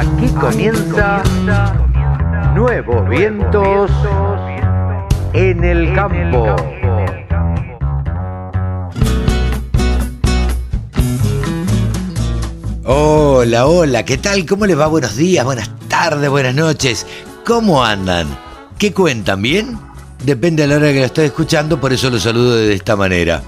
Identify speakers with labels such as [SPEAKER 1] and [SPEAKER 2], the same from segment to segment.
[SPEAKER 1] Aquí comienza Nuevos Vientos en el Campo.
[SPEAKER 2] Hola, hola, ¿qué tal? ¿Cómo les va? Buenos días, buenas tardes, buenas noches. ¿Cómo andan? ¿Qué cuentan? ¿Bien? Depende a la hora que lo estoy escuchando, por eso lo saludo de esta manera.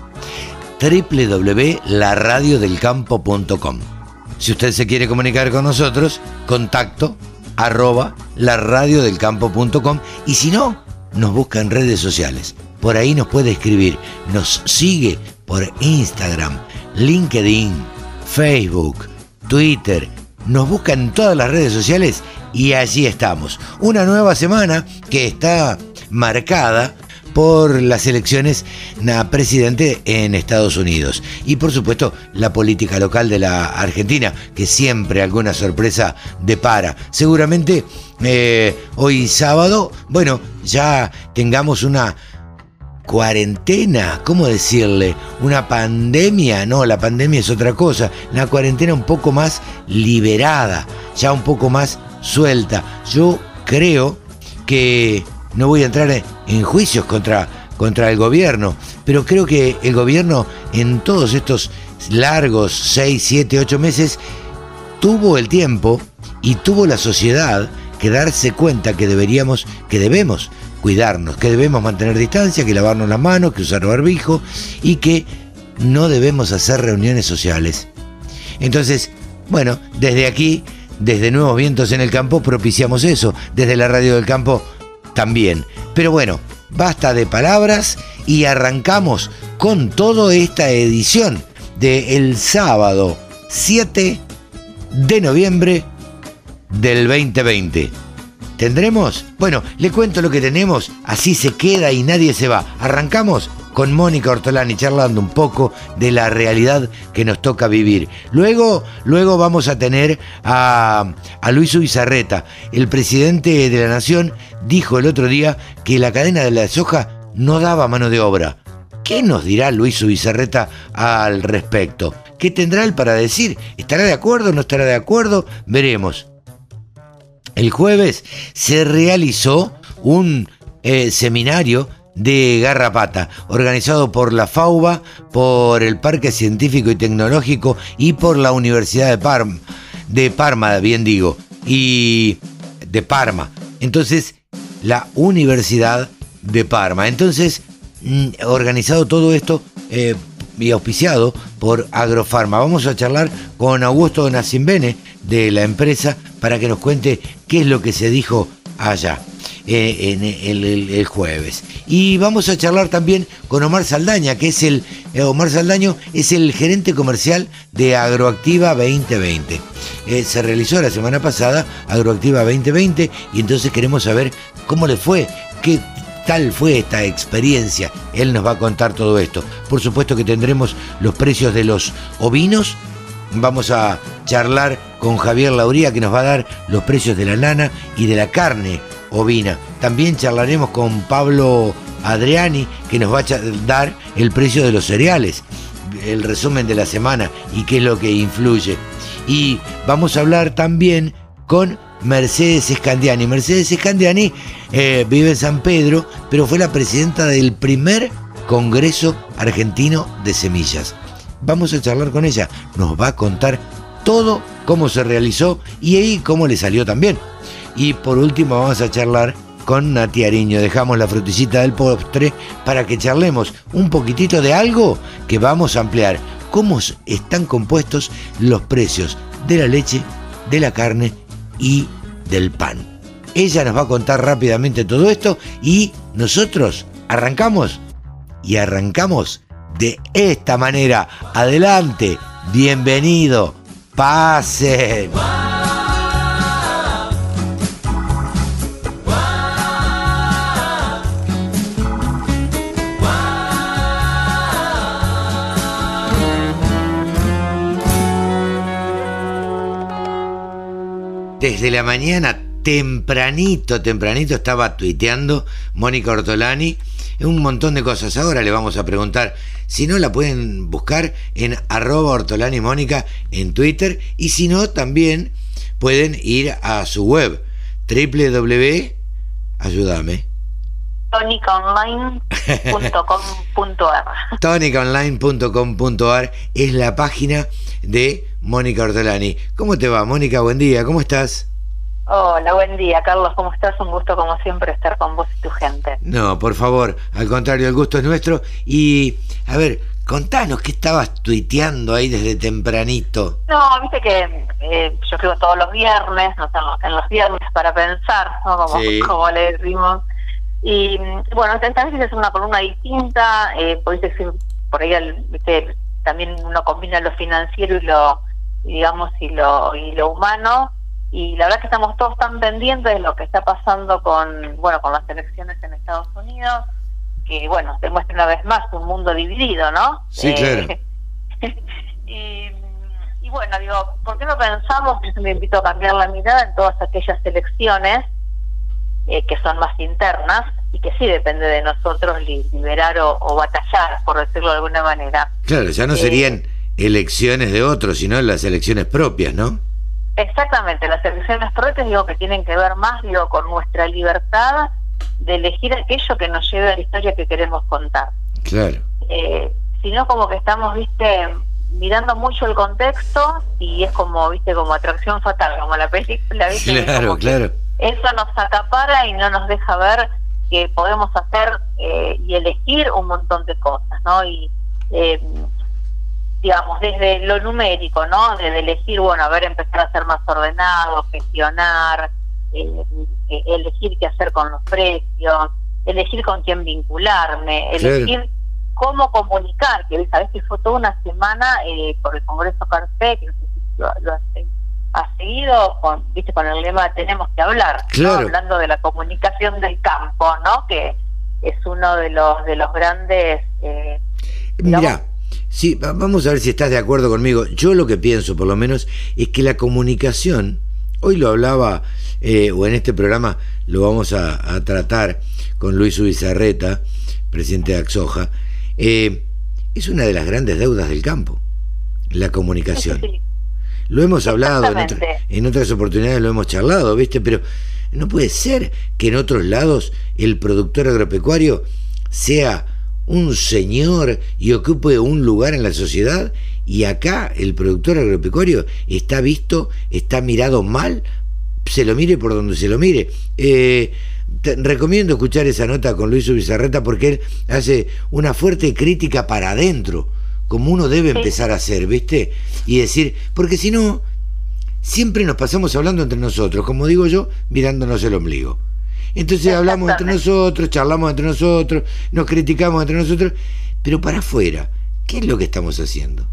[SPEAKER 2] www.laradiodelcampo.com Si usted se quiere comunicar con nosotros, contacto arroba laradiodelcampo.com y si no, nos busca en redes sociales. Por ahí nos puede escribir, nos sigue por Instagram, LinkedIn, Facebook, Twitter, nos busca en todas las redes sociales y allí estamos. Una nueva semana que está marcada por las elecciones a presidente en Estados Unidos y por supuesto la política local de la Argentina que siempre alguna sorpresa depara. Seguramente eh, hoy sábado, bueno, ya tengamos una cuarentena, ¿cómo decirle? Una pandemia, no, la pandemia es otra cosa, una cuarentena un poco más liberada, ya un poco más suelta. Yo creo que no voy a entrar en juicios contra, contra el gobierno, pero creo que el gobierno en todos estos largos 6, 7, 8 meses tuvo el tiempo y tuvo la sociedad que darse cuenta que deberíamos, que debemos cuidarnos, que debemos mantener distancia, que lavarnos las manos, que usar barbijo y que no debemos hacer reuniones sociales. Entonces, bueno, desde aquí, desde Nuevos Vientos en el Campo, propiciamos eso. Desde la Radio del Campo también. Pero bueno, basta de palabras y arrancamos con toda esta edición de el sábado 7 de noviembre del 2020. ¿Tendremos? Bueno, le cuento lo que tenemos, así se queda y nadie se va. Arrancamos con Mónica Ortolani charlando un poco de la realidad que nos toca vivir. Luego, luego vamos a tener a, a Luis Ubizarreta. El presidente de la Nación dijo el otro día que la cadena de la soja no daba mano de obra. ¿Qué nos dirá Luis Ubizarreta al respecto? ¿Qué tendrá él para decir? ¿Estará de acuerdo? ¿No estará de acuerdo? Veremos. El jueves se realizó un eh, seminario de Garrapata, organizado por la FAUBA, por el Parque Científico y Tecnológico y por la Universidad de Parma, de Parma, bien digo, y de Parma. Entonces, la Universidad de Parma. Entonces, mm, organizado todo esto eh, y auspiciado por Agrofarma. Vamos a charlar con Augusto Nacimbene de la empresa para que nos cuente qué es lo que se dijo allá. Eh, en el, jueves. Y vamos a charlar también con Omar Saldaña, que es el, eh, Omar Saldaño es el gerente comercial de Agroactiva 2020. Eh, se realizó la semana pasada Agroactiva 2020 y entonces queremos saber cómo le fue, qué tal fue esta experiencia. Él nos va a contar todo esto. Por supuesto que tendremos los precios de los ovinos. Vamos a charlar con Javier Lauría que nos va a dar los precios de la lana y de la carne ovina. También charlaremos con Pablo Adriani, que nos va a dar el precio de los cereales, el resumen de la semana y qué es lo que influye. Y vamos a hablar también con Mercedes Escandiani. Mercedes Escandiani eh, vive en San Pedro, pero fue la presidenta del primer Congreso Argentino de Semillas. Vamos a charlar con ella, nos va a contar todo cómo se realizó y ahí cómo le salió también. Y por último vamos a charlar con Nati Ariño. Dejamos la frutillita del postre para que charlemos un poquitito de algo que vamos a ampliar. Cómo están compuestos los precios de la leche, de la carne y del pan. Ella nos va a contar rápidamente todo esto y nosotros arrancamos y arrancamos de esta manera. Adelante, bienvenido, pasen. Desde la mañana, tempranito, tempranito, estaba tuiteando Mónica Ortolani un montón de cosas. Ahora le vamos a preguntar, si no la pueden buscar en arroba mónica en Twitter y si no también pueden ir a su web www, ayúdame,
[SPEAKER 3] tonicaonline.com.ar
[SPEAKER 2] tonicaonline.com.ar es la página de Mónica Ortolani. ¿Cómo te va, Mónica? Buen día, ¿cómo estás?
[SPEAKER 3] Hola, buen día, Carlos, ¿cómo estás? Un gusto, como siempre, estar con vos y tu gente.
[SPEAKER 2] No, por favor, al contrario, el gusto es nuestro. Y, a ver, contanos, ¿qué estabas tuiteando ahí desde tempranito?
[SPEAKER 3] No, viste que eh, yo escribo todos los viernes, no, en los viernes para pensar, ¿no? como, como le decimos. Y bueno, esta vez es una columna distinta, eh, podéis decir, por ahí ¿viste? también uno combina lo financiero y lo, digamos, y lo, y lo humano y la verdad que estamos todos tan pendientes de lo que está pasando con bueno con las elecciones en Estados Unidos que bueno demuestra una vez más un mundo dividido no
[SPEAKER 2] sí eh, claro.
[SPEAKER 3] y, y, bueno digo por qué no pensamos yo me invito a cambiar la mirada en todas aquellas elecciones eh, que son más internas y que sí depende de nosotros liberar o, batallar por decirlo de alguna manera
[SPEAKER 2] claro ya no eh, serían elecciones de otros sino las elecciones propias no
[SPEAKER 3] Exactamente, las elecciones propias digo que tienen que ver más digo con nuestra libertad de elegir aquello que nos lleve a la historia que queremos contar.
[SPEAKER 2] Claro.
[SPEAKER 3] Eh, sino como que estamos, viste, mirando mucho el contexto y es como, viste, como atracción fatal, como la película,
[SPEAKER 2] viste. Claro, claro.
[SPEAKER 3] Eso nos acapara y no nos deja ver que podemos hacer eh, y elegir un montón de cosas, ¿no? Y eh, digamos, desde lo numérico, ¿no? Desde elegir, bueno, a ver, empezar a ser más ordenado, gestionar, eh, eh, elegir qué hacer con los precios, elegir con quién vincularme, elegir cómo comunicar, que sabes que fue toda una semana eh, por el Congreso Carpe, que lo, ha seguido con, viste, con el lema tenemos que hablar, hablando de la comunicación del campo, ¿no? Que es uno de los de los grandes eh,
[SPEAKER 2] Mira, Sí, vamos a ver si estás de acuerdo conmigo. Yo lo que pienso, por lo menos, es que la comunicación, hoy lo hablaba, eh, o en este programa lo vamos a, tratar con Luis Ubizarreta, presidente de Axoja, eh, es una de las grandes deudas del campo, la comunicación. Lo hemos hablado, en, en otras oportunidades lo hemos charlado, ¿viste? Pero no puede ser que en otros lados el productor agropecuario sea un señor y ocupe un lugar en la sociedad y acá el productor agropecuario está visto, está mirado mal, se lo mire por donde se lo mire. Eh, recomiendo escuchar esa nota con Luis Ubizarreta porque él hace una fuerte crítica para adentro, como uno debe empezar a hacer, ¿viste? Y decir, porque si no, siempre nos pasamos hablando entre nosotros, como digo yo, mirándonos el ombligo. Entonces hablamos entre nosotros, charlamos entre nosotros, nos criticamos entre nosotros, pero para afuera, ¿qué es lo que estamos haciendo?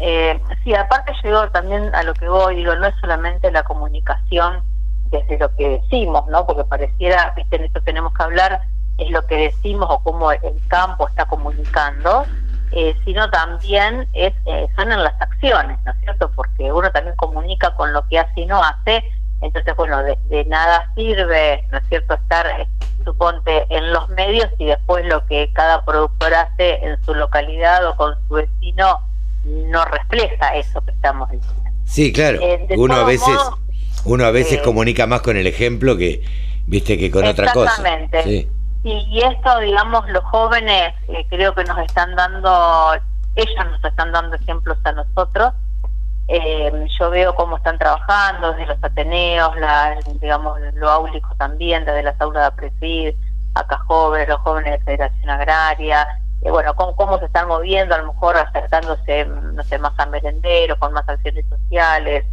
[SPEAKER 3] Eh, sí, aparte yo también a lo que voy, digo, no es solamente la comunicación desde lo que decimos, ¿no? Porque pareciera, viste, en esto tenemos que hablar, es lo que decimos o cómo el campo está comunicando, eh, sino también es eh, son en las acciones, ¿no es cierto? Porque uno también comunica con lo que hace y no hace, entonces, bueno, de, nada sirve, ¿no es cierto?, estar, eh, suponte, en los medios y después lo que cada productor hace en su localidad o con su vecino no refleja eso que estamos diciendo.
[SPEAKER 2] Sí, claro. Eh, uno a veces, uno a veces comunica más con el ejemplo que, viste, que con otra cosa.
[SPEAKER 3] Exactamente. Y, esto, digamos, los jóvenes eh, creo que nos están dando, ellos nos están dando ejemplos a nosotros eh, yo veo cómo están trabajando desde los Ateneos, la, digamos, lo áulico también, desde las aulas de Apresid, acá jóvenes, los jóvenes de Federación Agraria, eh, bueno, cómo, cómo se están moviendo, a lo mejor acercándose, no sé, más a merenderos, con más acciones sociales,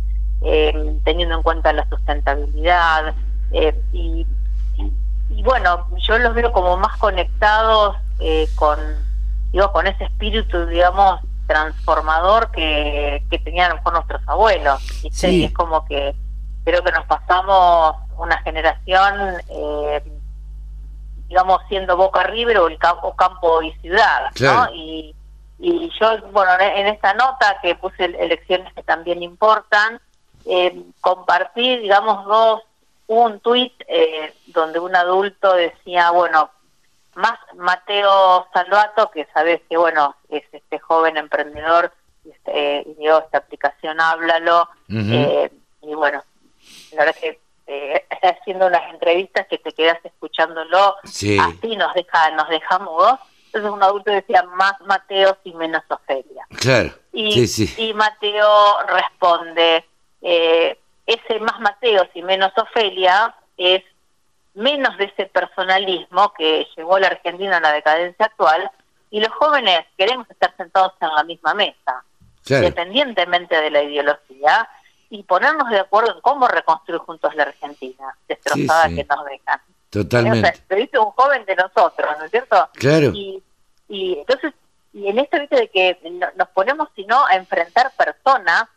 [SPEAKER 3] eh, teniendo en cuenta la sustentabilidad, eh, y, y, bueno, yo los veo como más conectados con, digo, con ese espíritu, digamos, transformador que, que tenían con nuestros abuelos. Y es como que creo que nos pasamos una generación, eh, digamos, siendo Boca River o el campo, campo y ciudad, ¿no? Y, y yo, bueno, en esta nota que puse elecciones que también importan, eh, compartí, digamos, dos, un tuit eh, donde un adulto decía, bueno, más Mateo Salvato, que sabes que, bueno, es este joven emprendedor, este, dio esta aplicación Háblalo, eh, y bueno, la verdad es que eh, está haciendo unas entrevistas que te quedas escuchándolo, así nos deja, nos deja mudos. Entonces un adulto decía más Mateo y menos Ofelia.
[SPEAKER 2] Claro.
[SPEAKER 3] Y, y Mateo responde, eh, ese más Mateo y menos Ofelia es menos de ese personalismo que llevó a la Argentina a la decadencia actual y los jóvenes queremos estar sentados en la misma mesa, independientemente de la ideología, y ponernos de acuerdo en cómo reconstruir juntos la Argentina, destrozada que nos dejan.
[SPEAKER 2] Totalmente.
[SPEAKER 3] O dice un joven de nosotros, ¿no es cierto?
[SPEAKER 2] Claro.
[SPEAKER 3] Y, y entonces, y en esto, viste, de que nos ponemos, sino a enfrentar personas,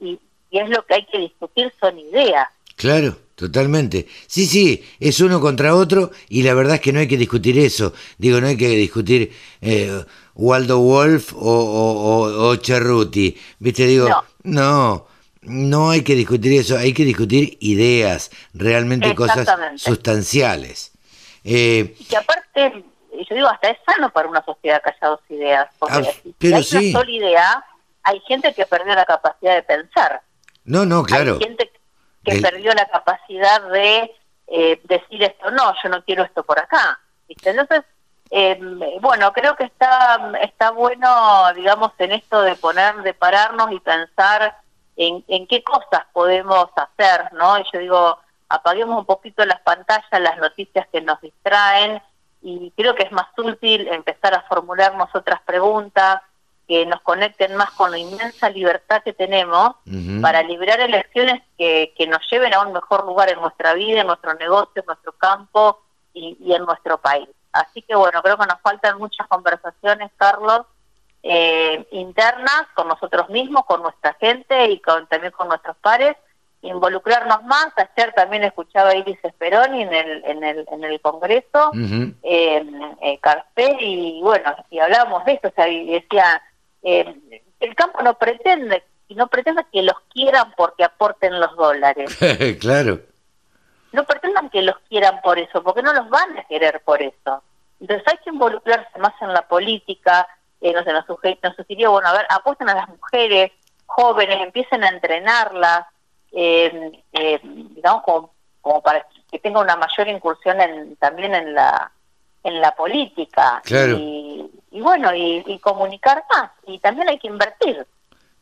[SPEAKER 3] y, y es lo que hay que discutir, son ideas.
[SPEAKER 2] Claro. Totalmente. Sí, sí, es uno contra otro y la verdad es que no hay que discutir eso. Digo, no hay que discutir eh, Waldo Wolf o, o, o, Cerruti. ¿Viste? Digo, no. no. hay que discutir eso, hay que discutir ideas, realmente cosas sustanciales.
[SPEAKER 3] Eh, y que aparte, yo digo, hasta es sano para una sociedad que haya dos ideas. Porque ah,
[SPEAKER 2] pero
[SPEAKER 3] hay una sola idea, hay gente que perdió la capacidad de pensar.
[SPEAKER 2] No, no, claro.
[SPEAKER 3] Hay gente que perdió la capacidad de eh, decir esto, no, yo no quiero esto por acá. ¿viste? Entonces, em, bueno, creo que está, está bueno, digamos, en esto de poner, de pararnos y pensar en, en qué cosas podemos hacer, ¿no? Y yo digo, apaguemos un poquito las pantallas, las noticias que nos distraen, y creo que es más útil empezar a formularnos otras preguntas, que nos conecten más con la inmensa libertad que tenemos para liberar elecciones que, que, nos lleven a un mejor lugar en nuestra vida, en nuestro negocio, en nuestro campo y, en nuestro país. Así que bueno, creo que nos faltan muchas conversaciones, Carlos, eh, internas con nosotros mismos, con nuestra gente y con, también con nuestros pares, involucrarnos más. Ayer también escuchaba a Iris Esperoni en el, en el, en el Congreso, uh Carpe, y bueno, y hablábamos de esto, o sea, y decía eh, el campo no pretende y no pretende que los quieran porque aporten los dólares.
[SPEAKER 2] claro.
[SPEAKER 3] No pretendan que los quieran por eso, porque no los van a querer por eso. Entonces hay que involucrarse más en la política, eh, no sé, nos, nos sugirió, bueno, a ver, apuesten a las mujeres jóvenes, empiecen a entrenarlas, eh, eh, digamos, como, como, para que tenga una mayor incursión en, también en la en la política.
[SPEAKER 2] Claro.
[SPEAKER 3] Y, y bueno, y, comunicar más. Y también hay que invertir.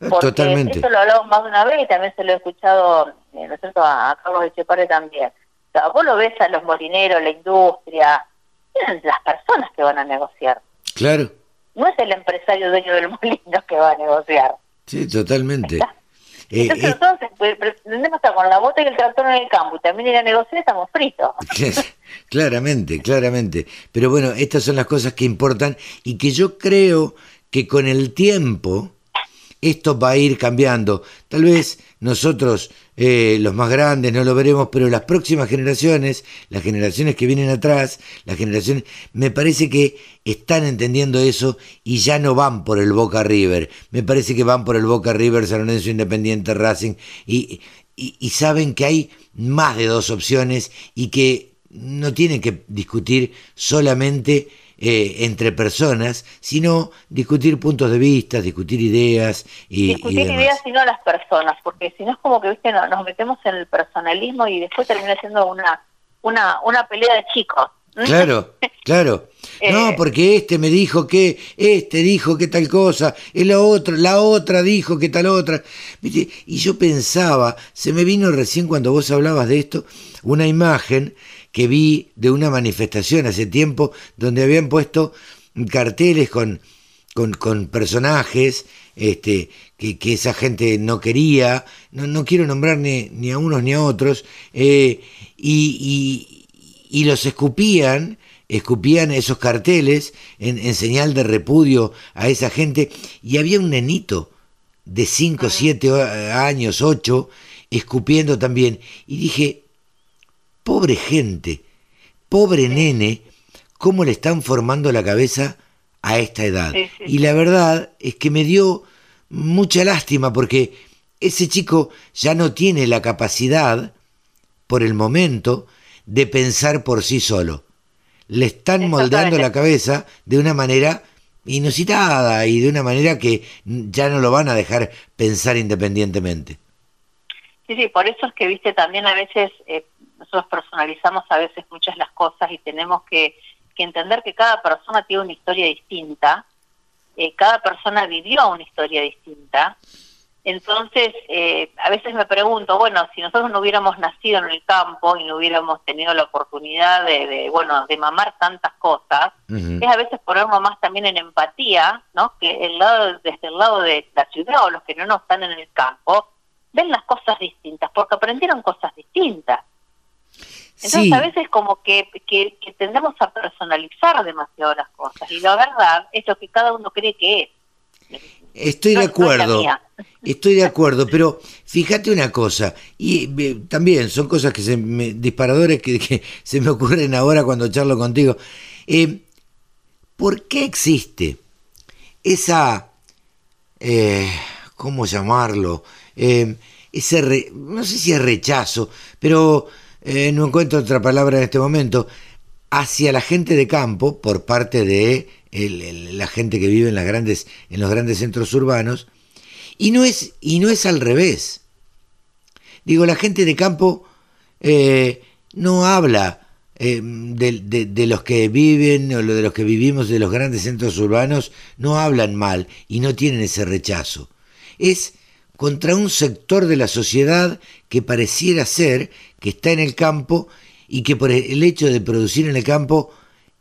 [SPEAKER 2] Eh, porque Totalmente.
[SPEAKER 3] Esto lo hablamos más de una vez y también se lo he escuchado, eh, ¿no es cierto?, a, Carlos Echepare también. O sea, vos lo ves a los molineros, la industria, eran las personas que van a negociar.
[SPEAKER 2] Claro.
[SPEAKER 3] No es el empresario dueño del molino que va a negociar.
[SPEAKER 2] Sí, totalmente.
[SPEAKER 3] Eh, entonces eh, nosotros pues, pretendemos estar con la bota y el tractor en el campo y también ir a negociar, estamos fritos.
[SPEAKER 2] claramente, claramente. Pero bueno, estas son las cosas que importan y que yo creo que con el tiempo esto va a ir cambiando. Tal vez nosotros, eh, los más grandes, no lo veremos, pero las próximas generaciones, las generaciones que vienen atrás, las generaciones, me parece que están entendiendo eso y ya no van por el Boca River. Me parece que van por el Boca River, San Lorenzo Independiente, Racing, y, y saben que hay más de dos opciones y que no tienen que discutir solamente eh, entre personas, sino discutir puntos de vista, discutir ideas y
[SPEAKER 3] discutir ideas y no las personas, porque si no es como que viste nos metemos en el personalismo y después termina siendo una una una pelea de chicos.
[SPEAKER 2] Claro, claro. No, eh, porque este me dijo que, este dijo que tal cosa, y la otra, la otra dijo que tal otra. Y yo pensaba, se me vino recién cuando vos hablabas de esto, una imagen que vi de una manifestación hace tiempo donde habían puesto carteles con, con, personajes este, que, que, esa gente no quería, no, no quiero nombrar ni, ni, a unos ni a otros, eh, y, y, los escupían, escupían esos carteles en, en, señal de repudio a esa gente, y había un nenito de 5, 7 años, 8, escupiendo también, y dije, Pobre gente, pobre nene, cómo le están formando la cabeza a esta edad. Y la verdad es que me dio mucha lástima porque ese chico ya no tiene la capacidad, por el momento, de pensar por sí solo. le están moldeando la cabeza de una manera inusitada y de una manera que ya no lo van a dejar pensar independientemente.
[SPEAKER 3] Sí, sí, por eso es que, viste, también a veces eh, nosotros personalizamos a veces muchas las cosas y tenemos que, entender que cada persona tiene una historia distinta, eh, cada persona vivió una historia distinta entonces, eh, a veces me pregunto, bueno, si nosotros no hubiéramos nacido en el campo y no hubiéramos tenido la oportunidad de, bueno, de mamar tantas cosas, es a veces ponernos más también en empatía, ¿no? Que el lado, desde el lado de la ciudad o los que no, no están en el campo, ven las cosas distintas, porque aprendieron cosas distintas. Entonces a veces como que, que, que tendemos a personalizar demasiado las cosas y la verdad es lo que cada uno cree que es.
[SPEAKER 2] Estoy de acuerdo, estoy de acuerdo, pero fíjate una cosa, y eh, también son cosas que se me, disparadores que, se me ocurren ahora cuando charlo contigo. Eh, ¿Por qué existe esa, eh, ¿cómo llamarlo? ese, no sé si es rechazo, pero no encuentro otra palabra en este momento, hacia la gente de campo por parte de la gente que vive en, los grandes centros urbanos, y no es, y no es al revés. Digo, la gente de campo eh, no habla eh, de, los que viven o de los que vivimos de los grandes centros urbanos, no hablan mal y no tienen ese rechazo. Es contra un sector de la sociedad que pareciera ser que está en el campo y que por el hecho de producir en el campo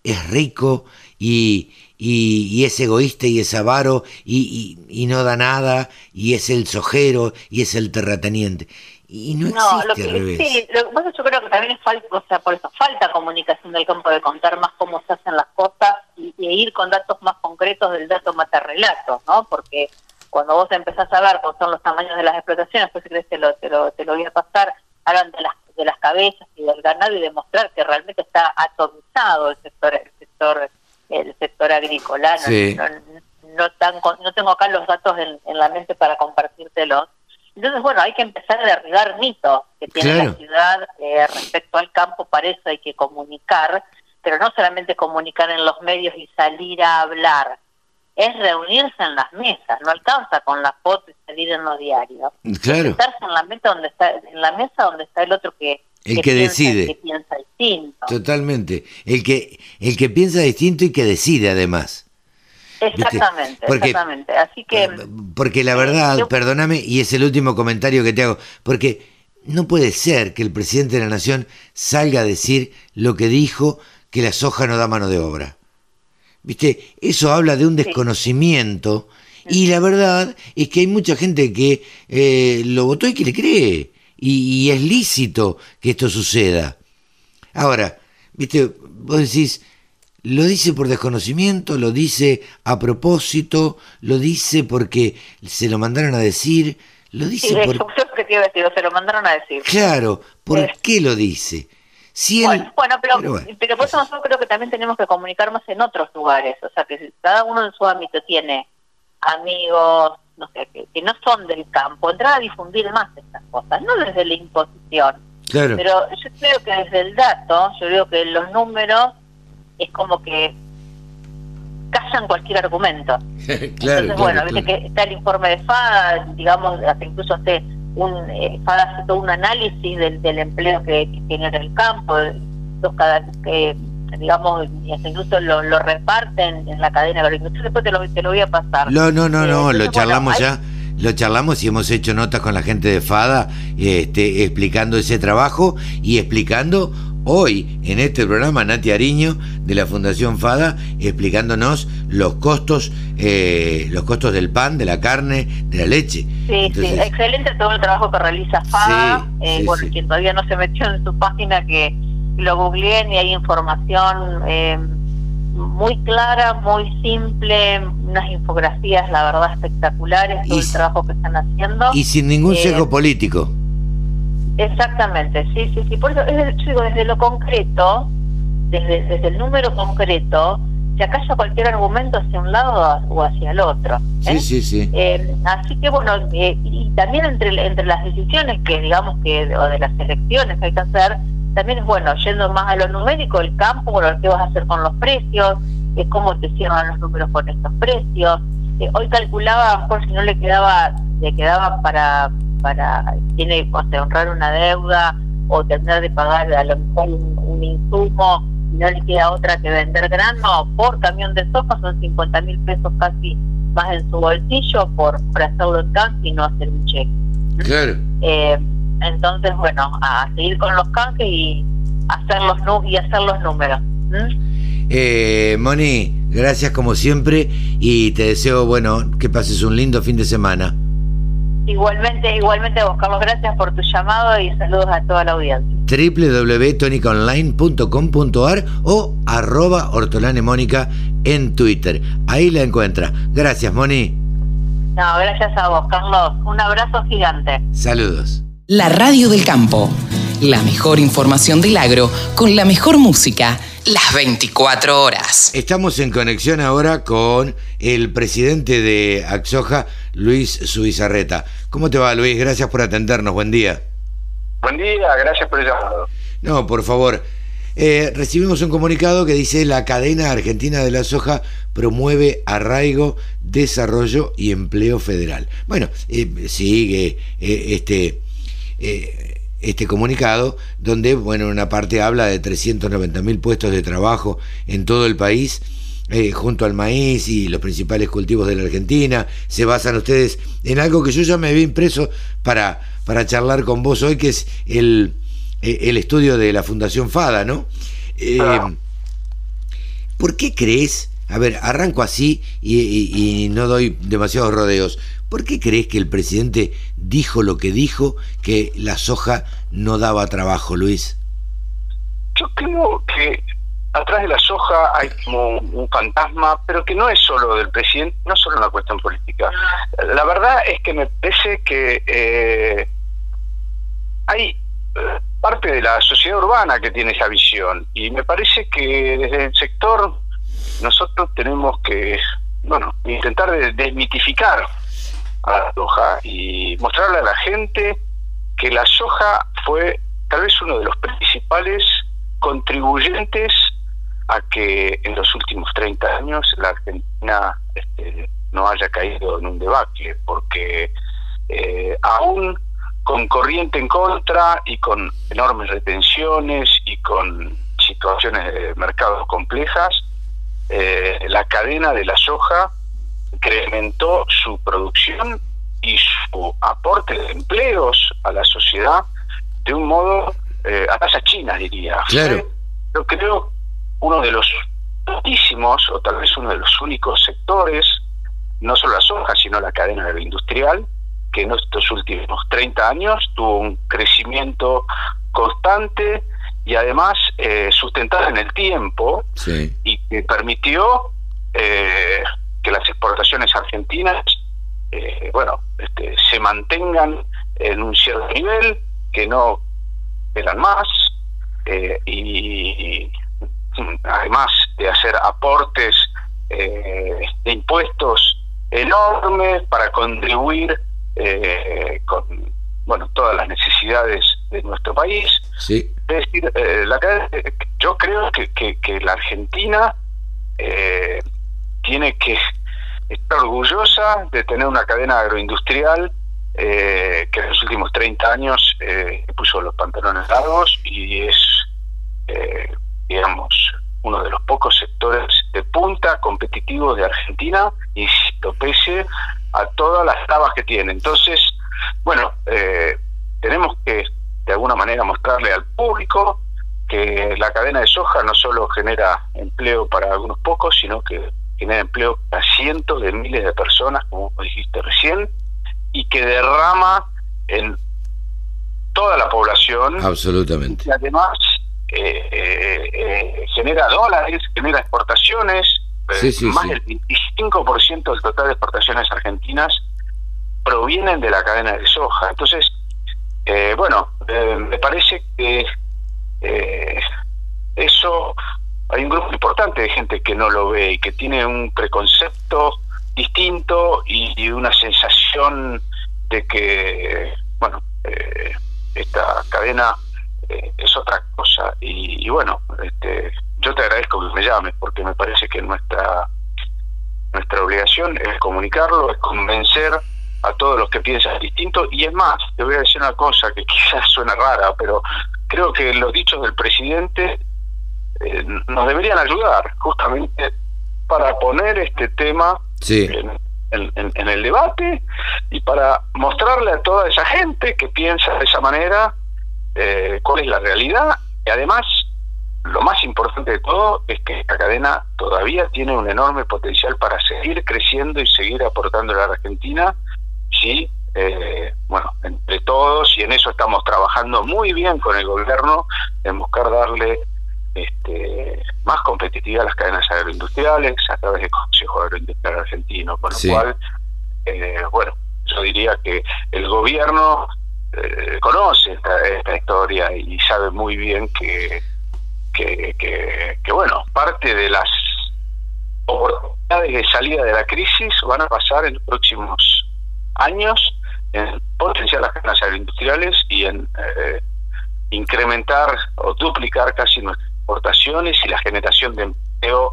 [SPEAKER 2] es rico y, y, es egoísta y es avaro y, y, no da nada y es el sojero y es el terrateniente. Y no, existe
[SPEAKER 3] lo que,
[SPEAKER 2] revés.
[SPEAKER 3] Sí, lo que yo creo que también es falta, o sea, por eso falta comunicación del campo de contar más cómo se hacen las cosas y, ir con datos más concretos del dato matarrelato, ¿no? Porque cuando vos empezás a ver cómo son los tamaños de las explotaciones, pues si crees te lo, te lo, te lo voy a pasar, hablan de las de las cabezas y del ganado y demostrar que realmente está atomizado el sector el sector el sector agrícola no, no, tengo acá los datos en, la mente para compartírtelos. Entonces bueno hay que empezar a derribar mitos que tiene la ciudad eh, respecto al campo para eso hay que comunicar pero no solamente comunicar en los medios y salir a hablar es reunirse en las mesas, no alcanza con la foto y salir en los diarios.
[SPEAKER 2] Claro.
[SPEAKER 3] Estarse en la mesa donde está, en la mesa donde está el otro que,
[SPEAKER 2] el que, decide.
[SPEAKER 3] que piensa distinto.
[SPEAKER 2] Totalmente. El que, el que piensa distinto y que decide además.
[SPEAKER 3] Exactamente, exactamente. Así que. Eh,
[SPEAKER 2] porque la verdad, perdóname, y es el último comentario que te hago, porque no puede ser que el presidente de la nación salga a decir lo que dijo que la soja no da mano de obra. ¿Viste? Eso habla de un desconocimiento y la verdad es que hay mucha gente que eh, lo votó y que le cree. Y, es lícito que esto suceda. Ahora, ¿viste? Vos decís, lo dice por desconocimiento, lo dice a propósito, lo dice porque se lo mandaron a decir, lo dice
[SPEAKER 3] por... se lo mandaron a decir.
[SPEAKER 2] Claro, ¿por qué lo dice?
[SPEAKER 3] Bueno, pero, pero, por eso nosotros creo que también tenemos que comunicar más en otros lugares. O sea, que cada uno en su ámbito tiene amigos, no sé, que, no son del campo, entrar a difundir más estas cosas, no desde la imposición. Pero yo creo que desde el dato, yo creo que los números es como que callan cualquier argumento.
[SPEAKER 2] claro,
[SPEAKER 3] Entonces, bueno, viste que está el informe de FADA, digamos, hasta incluso hace un, eh, hace todo un análisis del, del empleo que, tiene en el campo, los cada, que digamos, incluso lo, lo reparten en la cadena agroindustrial, después te lo, te lo voy a pasar.
[SPEAKER 2] No, no, no, no, lo charlamos ya lo charlamos y hemos hecho notas con la gente de FADA este, explicando ese trabajo y explicando hoy en este programa Nati Ariño de la Fundación FADA explicándonos los costos eh, los costos del pan, de la carne, de la leche.
[SPEAKER 3] Sí, sí, excelente todo el trabajo que realiza FADA. eh, bueno, quien todavía no se metió en su página que lo googleen y hay información eh, muy clara, muy simple, unas infografías, la verdad, espectaculares, todo el trabajo que están haciendo.
[SPEAKER 2] Y sin ningún eh, sesgo político.
[SPEAKER 3] Exactamente, sí, sí, sí. Por eso, yo digo, desde lo concreto, desde, desde el número concreto, se acalla cualquier argumento hacia un lado o hacia el otro.
[SPEAKER 2] ¿eh? Sí, sí, sí.
[SPEAKER 3] Eh, así que bueno, eh, y también entre, entre las decisiones que digamos que, o de las elecciones que hay que hacer, también es bueno, yendo más a lo numérico, el campo, bueno, qué vas a hacer con los precios, eh, cómo te cierran los números con estos precios. Eh, hoy calculaba, por si no le quedaba, le quedaba para, para tiene que honrar una deuda o tener de pagar a lo mejor un, insumo y no le queda otra que vender grano por camión de soja, son 50 mil pesos casi más en su bolsillo por, por hacerlo en y no hacer un cheque.
[SPEAKER 2] Claro.
[SPEAKER 3] Eh, entonces, bueno, a seguir con los canjes y hacer los, y hacer los números.
[SPEAKER 2] Eh, Moni, gracias como siempre y te deseo, bueno, que pases un lindo fin de semana.
[SPEAKER 3] Igualmente, igualmente vos, Carlos, gracias por tu llamado y saludos a toda la audiencia.
[SPEAKER 2] www.tonicaonline.com.ar o arroba hortolanemónica en Twitter. Ahí la encuentra. Gracias, Moni.
[SPEAKER 3] No, gracias a vos, Carlos. Un abrazo gigante.
[SPEAKER 2] Saludos.
[SPEAKER 4] La Radio del Campo. La mejor información del agro con la mejor música las 24 horas.
[SPEAKER 2] Estamos en conexión ahora con el presidente de Axoja, Luis Subizarreta. ¿Cómo te va, Luis? Gracias por atendernos. Buen día.
[SPEAKER 5] Buen día, gracias por el llamado.
[SPEAKER 2] No, por favor. Eh, recibimos un comunicado que dice la cadena argentina de la soja promueve arraigo, desarrollo y empleo federal. Bueno, eh, sigue eh, este este comunicado, donde, bueno, en una parte habla de 390 mil puestos de trabajo en todo el país, eh, junto al maíz y los principales cultivos de la Argentina. Se basan ustedes en algo que yo ya me había impreso para, para charlar con vos hoy, que es el, eh, el estudio de la Fundación FADA, ¿no? Eh, ¿Por qué crees? A ver, arranco así y no doy demasiados rodeos. ¿Por qué crees que el presidente dijo lo que dijo, que la soja no daba trabajo, Luis?
[SPEAKER 5] Yo creo que atrás de la soja hay como un fantasma, pero que no es solo del presidente, no es solo una cuestión política. La verdad es que me parece que eh, hay eh, parte de la sociedad urbana que tiene esa visión y me parece que desde el sector nosotros tenemos que, bueno, intentar desmitificar a la soja y mostrarle a la gente que la soja fue tal vez uno de los principales contribuyentes a que en los últimos 30 años la Argentina este, no haya caído en un debacle, porque eh, aún con corriente en contra y con enormes retenciones y con situaciones de mercados complejas, eh, la cadena de la soja incrementó su producción y su aporte de empleos a la sociedad de un modo eh, a tasa china, diría.
[SPEAKER 2] Claro.
[SPEAKER 5] Yo creo uno de los muchísimos, o tal vez uno de los únicos sectores, no solo la soja, sino la cadena agroindustrial, que en estos últimos 30 años tuvo un crecimiento constante y además eh, sustentado en el tiempo y que permitió eh, que las exportaciones argentinas, eh, bueno, este, se mantengan en un cierto nivel, que no eran más, eh, y, además de hacer aportes eh, de impuestos enormes para contribuir con bueno todas las necesidades de nuestro país.
[SPEAKER 2] Sí.
[SPEAKER 5] Es decir, la, yo creo que, que, que la Argentina eh, tiene que estar orgullosa de tener una cadena agroindustrial eh, que en los últimos 30 años eh, puso los pantalones largos y es, eh, digamos, uno de los pocos sectores de punta competitivos de Argentina, insisto, pese a todas las trabas que tiene. Entonces, bueno, tenemos que de alguna manera mostrarle al público que la cadena de soja no solo genera empleo para algunos pocos, sino que genera empleo a cientos de miles de personas, como dijiste recién, y que derrama en toda la población.
[SPEAKER 2] Absolutamente.
[SPEAKER 5] Y además eh, eh, eh, genera dólares, genera exportaciones. más del 25% del total de exportaciones argentinas provienen de la cadena de soja. Entonces, bueno, me parece que eso hay un grupo importante de gente que no lo ve y que tiene un preconcepto distinto y, una sensación de que, bueno, eh, esta cadena eh, es otra cosa. Y, bueno, este, yo te agradezco que me llames porque me parece que nuestra nuestra obligación es comunicarlo, es convencer a todos los que piensan distinto. Y es más, te voy a decir una cosa que quizás suena rara, pero creo que los dichos del presidente eh, nos deberían ayudar justamente para poner este tema en, el debate y para mostrarle a toda esa gente que piensa de esa manera eh, cuál es la realidad. Y además lo más importante de todo es que esta cadena todavía tiene un enorme potencial para seguir creciendo y seguir aportando a la Argentina. Si eh, bueno entre todos y en eso estamos trabajando muy bien con el gobierno en buscar darle este, más competitiva a las cadenas agroindustriales a través del Consejo Agroindustrial Argentino, con lo cual, eh, bueno, yo diría que el gobierno eh, conoce esta, historia y sabe muy bien que, que, que, bueno, parte de las oportunidades de salida de la crisis van a pasar en los próximos años en potenciar las cadenas agroindustriales y en eh, incrementar o duplicar casi nuestra exportaciones y la generación de empleo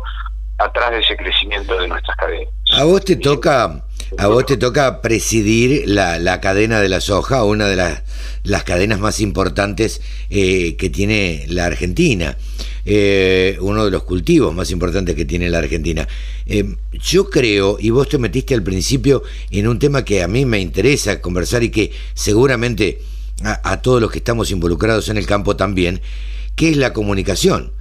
[SPEAKER 5] atrás de ese crecimiento de nuestras cadenas.
[SPEAKER 2] A vos te toca, a vos te toca presidir la, la cadena de la soja, una de las, las cadenas más importantes eh, que tiene la Argentina, eh, uno de los cultivos más importantes que tiene la Argentina. Eh, yo creo, y vos te metiste al principio en un tema que a mí me interesa conversar y que seguramente a, a todos los que estamos involucrados en el campo también, ¿Qué es la comunicación?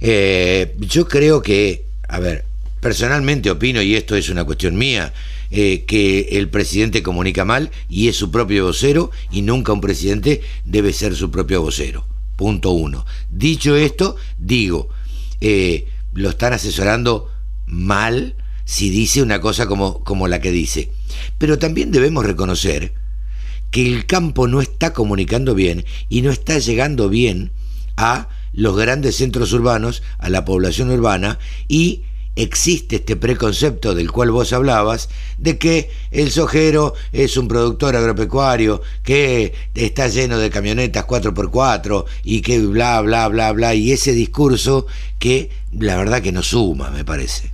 [SPEAKER 2] Eh, yo creo que, a ver, personalmente opino, y esto es una cuestión mía, eh, que el presidente comunica mal y es su propio vocero y nunca un presidente debe ser su propio vocero. Punto uno. Dicho esto, digo, eh, lo están asesorando mal si dice una cosa como, como la que dice. Pero también debemos reconocer que el campo no está comunicando bien y no está llegando bien a los grandes centros urbanos, a la población urbana, y existe este preconcepto del cual vos hablabas, de que el sojero es un productor agropecuario, que está lleno de camionetas 4x4 y que bla, bla, bla, bla, y ese discurso que la verdad que no suma, me parece.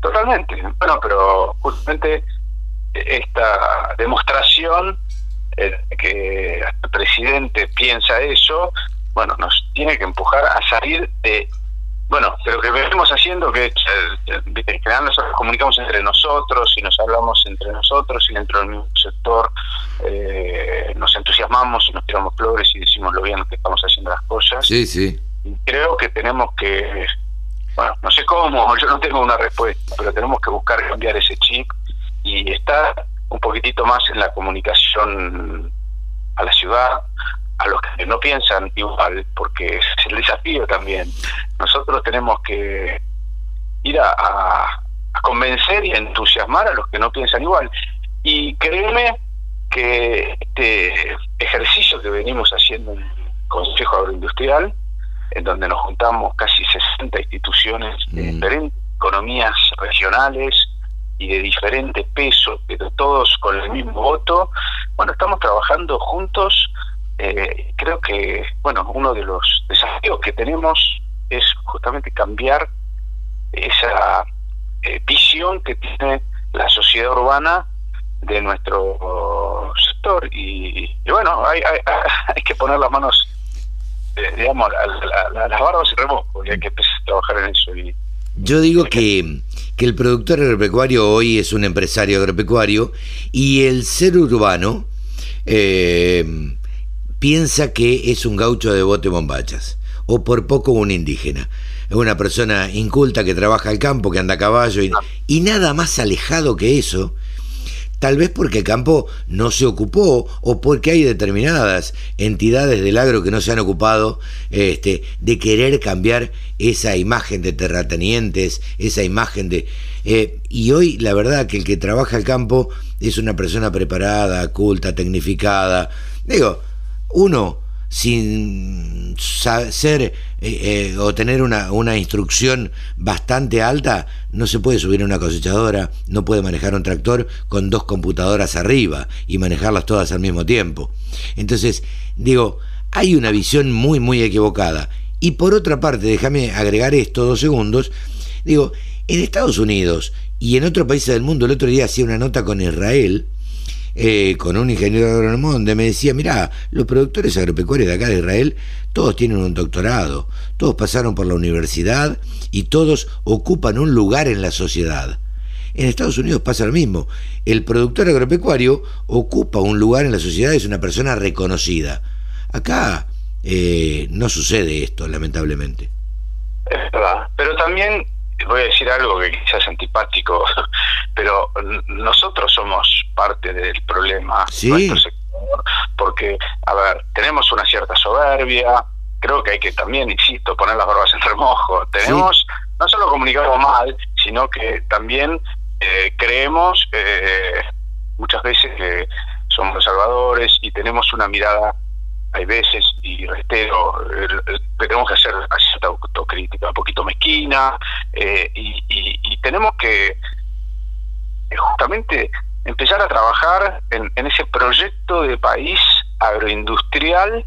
[SPEAKER 5] Totalmente, bueno, pero justamente esta demostración eh, que el presidente piensa eso, bueno, nos tiene que empujar a salir de, bueno, de lo que venimos haciendo, que en general nosotros comunicamos entre nosotros y nos hablamos entre nosotros y dentro del mismo sector eh, nos entusiasmamos y nos tiramos flores y decimos lo bien que estamos haciendo las cosas.
[SPEAKER 2] Sí, sí.
[SPEAKER 5] Y creo que tenemos que, bueno, no sé cómo, yo no tengo una respuesta, pero tenemos que buscar cambiar ese chip y estar un poquitito más en la comunicación a la ciudad, a los que no piensan igual, porque es el desafío también. Nosotros tenemos que ir a, convencer y a entusiasmar a los que no piensan igual. Y créeme que este ejercicio que venimos haciendo en el Consejo Agroindustrial, en donde nos juntamos casi 60 instituciones de mm. diferentes economías regionales y de diferente peso, pero todos con el mismo voto, bueno, estamos trabajando juntos eh, creo que, bueno, uno de los desafíos que tenemos es justamente cambiar esa eh, visión que tiene la sociedad urbana de nuestro sector. Y, bueno, hay, hay, que poner las manos, eh, digamos, a, las barbas y remojos, y hay que empezar a trabajar en eso. Y,
[SPEAKER 2] Yo digo que, que el productor agropecuario hoy es un empresario agropecuario y el ser urbano eh, piensa que es un gaucho de bote bombachas, o por poco un indígena. Es una persona inculta que trabaja al campo, que anda a caballo, y, nada más alejado que eso, tal vez porque el campo no se ocupó o porque hay determinadas entidades del agro que no se han ocupado este, de querer cambiar esa imagen de terratenientes, esa imagen de... Eh, y hoy la verdad que el que trabaja al campo es una persona preparada, culta, tecnificada. Digo, uno sin ser eh, eh, o tener una, una, instrucción bastante alta, no se puede subir a una cosechadora, no puede manejar un tractor con dos computadoras arriba y manejarlas todas al mismo tiempo. Entonces, digo, hay una visión muy, muy equivocada. Y por otra parte, déjame agregar esto dos segundos, digo, en Estados Unidos y en otros países del mundo, el otro día hacía una nota con Israel, eh, con un ingeniero agrónomo donde me decía, mirá, los productores agropecuarios de acá de Israel, todos tienen un doctorado, todos pasaron por la universidad y todos ocupan un lugar en la sociedad. En Estados Unidos pasa lo mismo. El productor agropecuario ocupa un lugar en la sociedad, es una persona reconocida. Acá eh, no sucede esto, lamentablemente.
[SPEAKER 5] Es verdad, pero también voy a decir algo que quizás es antipático, pero nosotros somos parte del problema.
[SPEAKER 2] Sí.
[SPEAKER 5] porque, a ver, tenemos una cierta soberbia, creo que hay que también, insisto, poner las barbas en remojo. Tenemos, no solo comunicamos mal, sino que también eh, creemos eh, muchas veces que somos los salvadores y tenemos una mirada hay veces, y reitero, tenemos que hacer cierta autocrítica, un poquito mezquina, eh, y, tenemos que justamente empezar a trabajar en, ese proyecto de país agroindustrial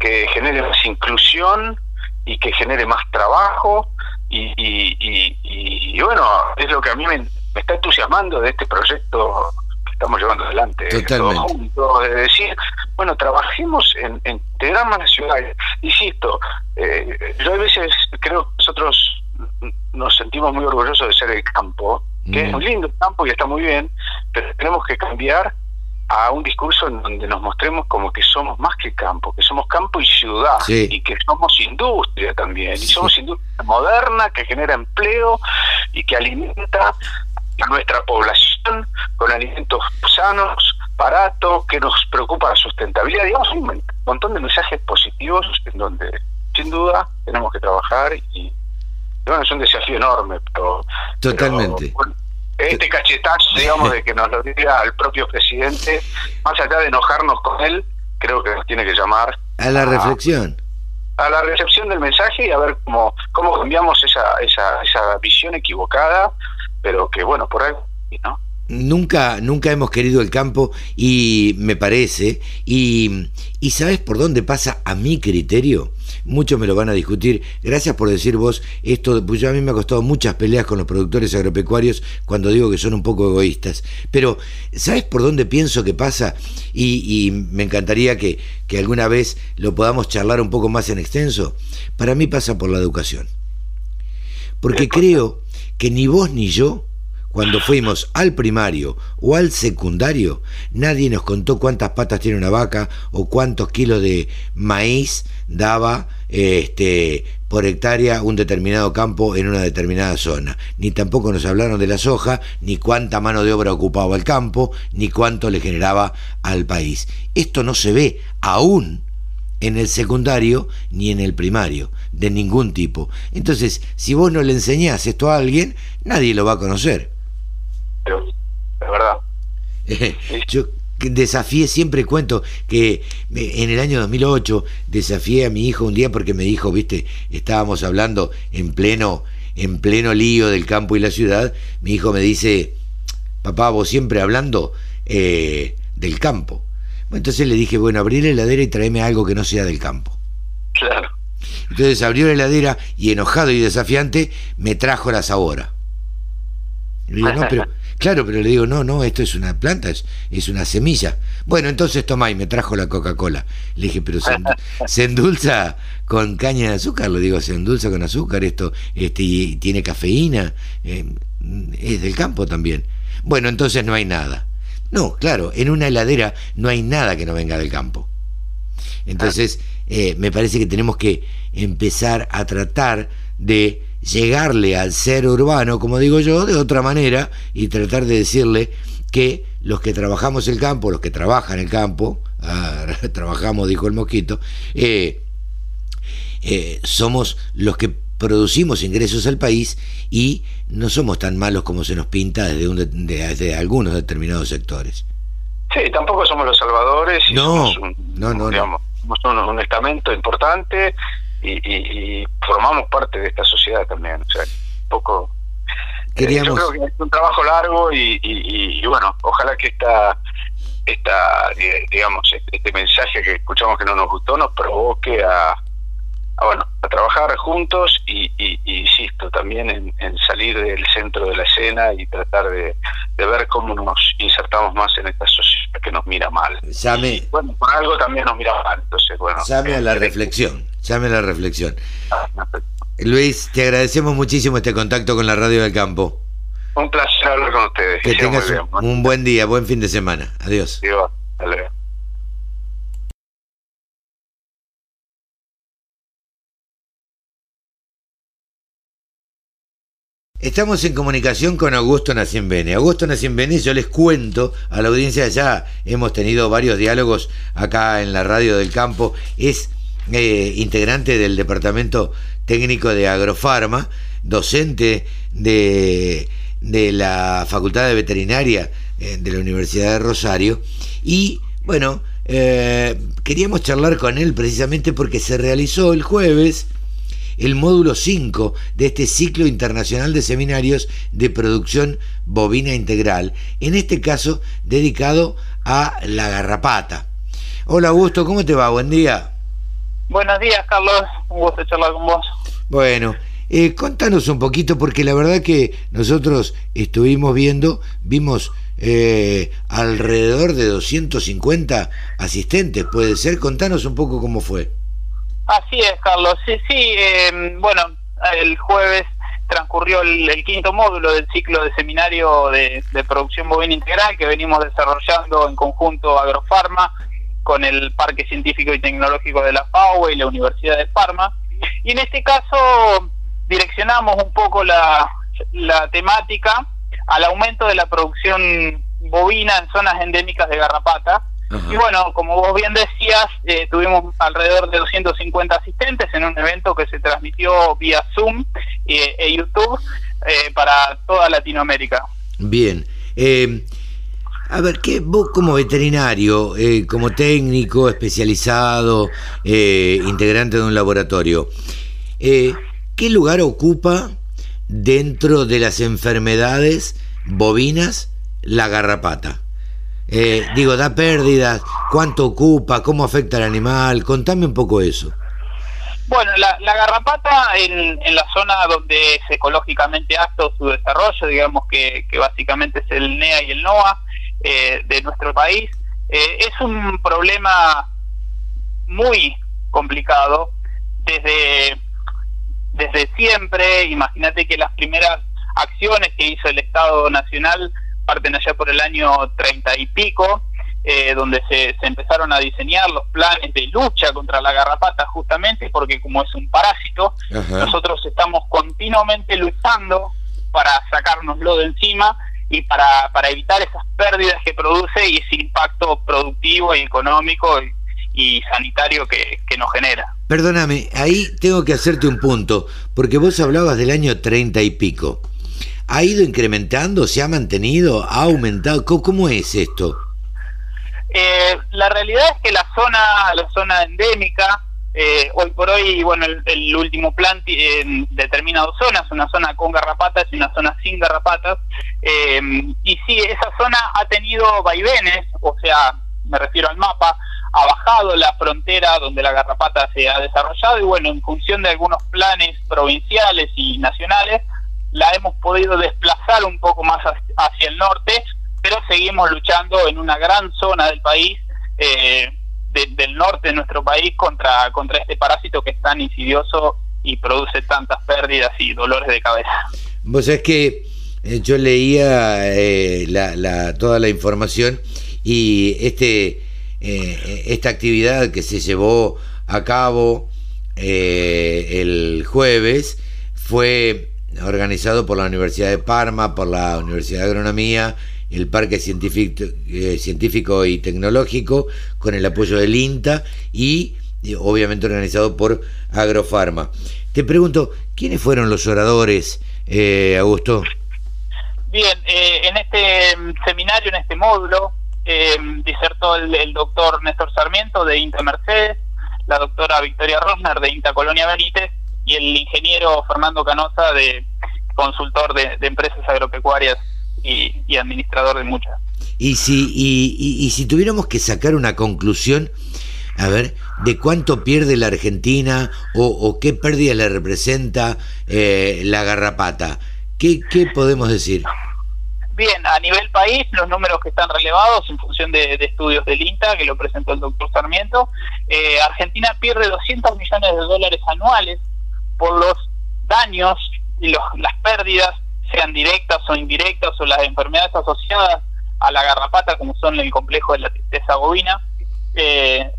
[SPEAKER 5] que genere más inclusión y que genere más trabajo, y, y bueno, es lo que a mí me está entusiasmando de este proyecto estamos llevando adelante todos juntos, de decir, bueno, trabajemos en, integrar más las ciudades. Insisto, eh, yo a veces creo que nosotros nos sentimos muy orgullosos de ser el campo, que es mm. muy lindo campo y está muy bien, pero tenemos que cambiar a un discurso en donde nos mostremos como que somos más que campo, que somos campo y ciudad, y que somos industria también, y somos industria moderna que genera empleo y que alimenta a nuestra población con alimentos sanos, baratos, que nos preocupa la sustentabilidad. Digamos, un montón de mensajes positivos en donde, sin duda, tenemos que trabajar y, bueno, es un desafío enorme, pero...
[SPEAKER 2] Totalmente.
[SPEAKER 5] este cachetazo, digamos, de que nos lo diga el propio presidente, más allá de enojarnos con él, creo que nos tiene que llamar...
[SPEAKER 2] A la reflexión.
[SPEAKER 5] A la recepción del mensaje y a ver cómo, cómo cambiamos esa, esa, esa visión equivocada pero que bueno, por ahí, ¿no?
[SPEAKER 2] Nunca, nunca hemos querido el campo y me parece, y, y ¿sabes por dónde pasa a mi criterio? Muchos me lo van a discutir. Gracias por decir vos esto, pues yo a mí me ha costado muchas peleas con los productores agropecuarios cuando digo que son un poco egoístas. Pero, ¿sabes por dónde pienso que pasa? Y, y me encantaría que, que alguna vez lo podamos charlar un poco más en extenso. Para mí pasa por la educación. Porque creo que ni vos ni yo, cuando fuimos al primario o al secundario, nadie nos contó cuántas patas tiene una vaca o cuántos kilos de maíz daba este, por hectárea un determinado campo en una determinada zona. Ni tampoco nos hablaron de la soja, ni cuánta mano de obra ocupaba el campo, ni cuánto le generaba al país. Esto no se ve aún en el secundario ni en el primario, de ningún tipo. Entonces, si vos no le enseñás esto a alguien, nadie lo va a conocer.
[SPEAKER 5] Es verdad.
[SPEAKER 2] Yo desafié, siempre cuento que en el año 2008 desafié a mi hijo un día porque me dijo, viste, estábamos hablando en pleno, en pleno lío del campo y la ciudad, mi hijo me dice, papá, vos siempre hablando eh, del campo. Entonces le dije, bueno, abrí la heladera y tráeme algo que no sea del campo.
[SPEAKER 5] Claro.
[SPEAKER 2] Entonces abrió la heladera y enojado y desafiante me trajo la sabora. Le digo, no, pero, claro, pero le digo, no, no, esto es una planta, es, una semilla. Bueno, entonces toma y me trajo la Coca-Cola. Le dije, pero se, endulza con caña de azúcar, le digo, se endulza con azúcar, esto, este, y tiene cafeína, eh, es del campo también. Bueno, entonces no hay nada. No, claro, en una heladera no hay nada que no venga del campo. Entonces, eh, me parece que tenemos que empezar a tratar de llegarle al ser urbano, como digo yo, de otra manera y tratar de decirle que los que trabajamos el campo, los que trabajan el campo, ah, trabajamos, dijo el mosquito, eh, eh, somos los que producimos ingresos al país y no somos tan malos como se nos pinta desde, un, desde algunos determinados sectores.
[SPEAKER 5] Sí, tampoco somos los salvadores.
[SPEAKER 2] no, no, no,
[SPEAKER 5] somos un, estamento importante y, formamos parte de esta sociedad también. O sea, un poco. Eh, yo creo que es un trabajo largo y, y, bueno, ojalá que esta esta, digamos, este mensaje que escuchamos que no nos gustó nos provoque a, bueno, a trabajar juntos y, insisto, también en, salir del centro de la escena y tratar de, ver cómo nos insertamos más en esta sociedad que nos mira mal.
[SPEAKER 2] Llame,
[SPEAKER 5] bueno, por algo también nos mira mal, entonces, bueno.
[SPEAKER 2] Llame a la reflexión, llame a la reflexión. Luis, te agradecemos muchísimo este contacto con la Radio del Campo.
[SPEAKER 5] Un placer hablar con ustedes.
[SPEAKER 2] Que, tengas un, buen día, buen fin de semana. Adiós.
[SPEAKER 5] Dios,
[SPEAKER 2] Estamos en comunicación con Augusto Nacimbene. Augusto Nacimbene, yo les cuento a la audiencia, ya hemos tenido varios diálogos acá en la radio del campo, es eh, integrante del Departamento Técnico de Agrofarma, docente de, la Facultad de Veterinaria eh, de la Universidad de Rosario, y bueno, eh, queríamos charlar con él precisamente porque se realizó el jueves el módulo 5 de este ciclo internacional de seminarios de producción bovina integral, en este caso dedicado a la garrapata. Hola Augusto, ¿cómo te va? Buen día.
[SPEAKER 6] Buenos días, Carlos. Un gusto charlar con vos.
[SPEAKER 2] Bueno, eh, contanos un poquito, porque la verdad que nosotros estuvimos viendo, vimos eh, alrededor de 250 asistentes, puede ser. Contanos un poco cómo fue.
[SPEAKER 6] Así es, Carlos. Sí, sí. Em, bueno, el jueves transcurrió el, quinto módulo del ciclo de seminario de, producción bovina integral que venimos desarrollando en conjunto Agrofarma con el Parque Científico y Tecnológico de la FAO y la Universidad de Parma. Y en este caso direccionamos un poco la temática al aumento de la producción bovina en zonas endémicas de garrapata, y bueno, como vos bien decías, eh, tuvimos alrededor de 250 asistentes en un evento que se transmitió vía Zoom eh, e YouTube eh, para toda Latinoamérica.
[SPEAKER 2] Bien. a ver, ¿qué, vos como veterinario, como técnico especializado, integrante de un laboratorio, ¿qué lugar ocupa dentro de las enfermedades bovinas la garrapata? Eh, digo, da pérdidas, cuánto ocupa, cómo afecta al animal, contame un poco eso.
[SPEAKER 6] Bueno, la, garrapata en, la zona donde es ecológicamente apto su desarrollo, digamos que, básicamente es el NEA y el NOA eh, de nuestro país, eh, es un problema muy complicado desde, desde siempre. Imagínate que las primeras acciones que hizo el Estado Nacional parten allá por el año treinta y pico, eh, donde se, empezaron a diseñar los planes de lucha contra la garrapata justamente porque como es un parásito, nosotros estamos continuamente luchando para sacárnoslo de encima y para, para evitar esas pérdidas que produce y ese impacto productivo y económico y, sanitario que, que nos genera.
[SPEAKER 2] Perdóname, ahí tengo que hacerte un punto, porque vos hablabas del año treinta y pico. ¿Ha ido incrementando? ¿Se ha mantenido? ¿Ha aumentado? ¿Cómo, es esto?
[SPEAKER 6] Eh, la realidad es que la zona, la zona endémica, eh, hoy por hoy, bueno, el, último plan eh, determina dos zonas, una zona con garrapatas y una zona sin garrapatas. y sí, esa zona ha tenido vaivenes, o sea, me refiero al mapa, ha bajado la frontera donde la garrapata se ha desarrollado y bueno, en función de algunos planes provinciales y nacionales, la hemos podido desplazar un poco más hacia el norte, pero seguimos luchando en una gran zona del país, eh, del norte de nuestro país, contra, contra este parásito que es tan insidioso y produce tantas pérdidas y dolores de cabeza.
[SPEAKER 2] Vos es que eh, yo leía eh, toda la información y este esta actividad que se llevó a cabo el jueves fue organizado por la Universidad de Parma, por la Universidad de Agronomía, el Parque Científico, eh, Científico y Tecnológico, con el apoyo del INTA y obviamente organizado por Agrofarma. Te pregunto, ¿quiénes fueron los oradores, eh, Augusto?
[SPEAKER 6] Bien, eh, en este seminario, en este módulo, disertó el, el, doctor Néstor Sarmiento de INTA Mercedes, la doctora Victoria Rosner de INTA Colonia Benítez y el ingeniero Fernando Canosa, de consultor de, empresas agropecuarias y, administrador de muchas.
[SPEAKER 2] Y si, y, si tuviéramos que sacar una conclusión, a ver, de cuánto pierde la Argentina o, qué pérdida le representa eh, la garrapata, ¿qué, ¿qué podemos decir?
[SPEAKER 6] Bien, a nivel país, los números que están relevados en función de, estudios del INTA, que lo presentó el doctor Sarmiento, eh, Argentina pierde 200 millones de dólares anuales por los daños y los, las pérdidas, sean directas o indirectas, o las enfermedades asociadas a la garrapata, como son el complejo de la tristeza bovina. Eh,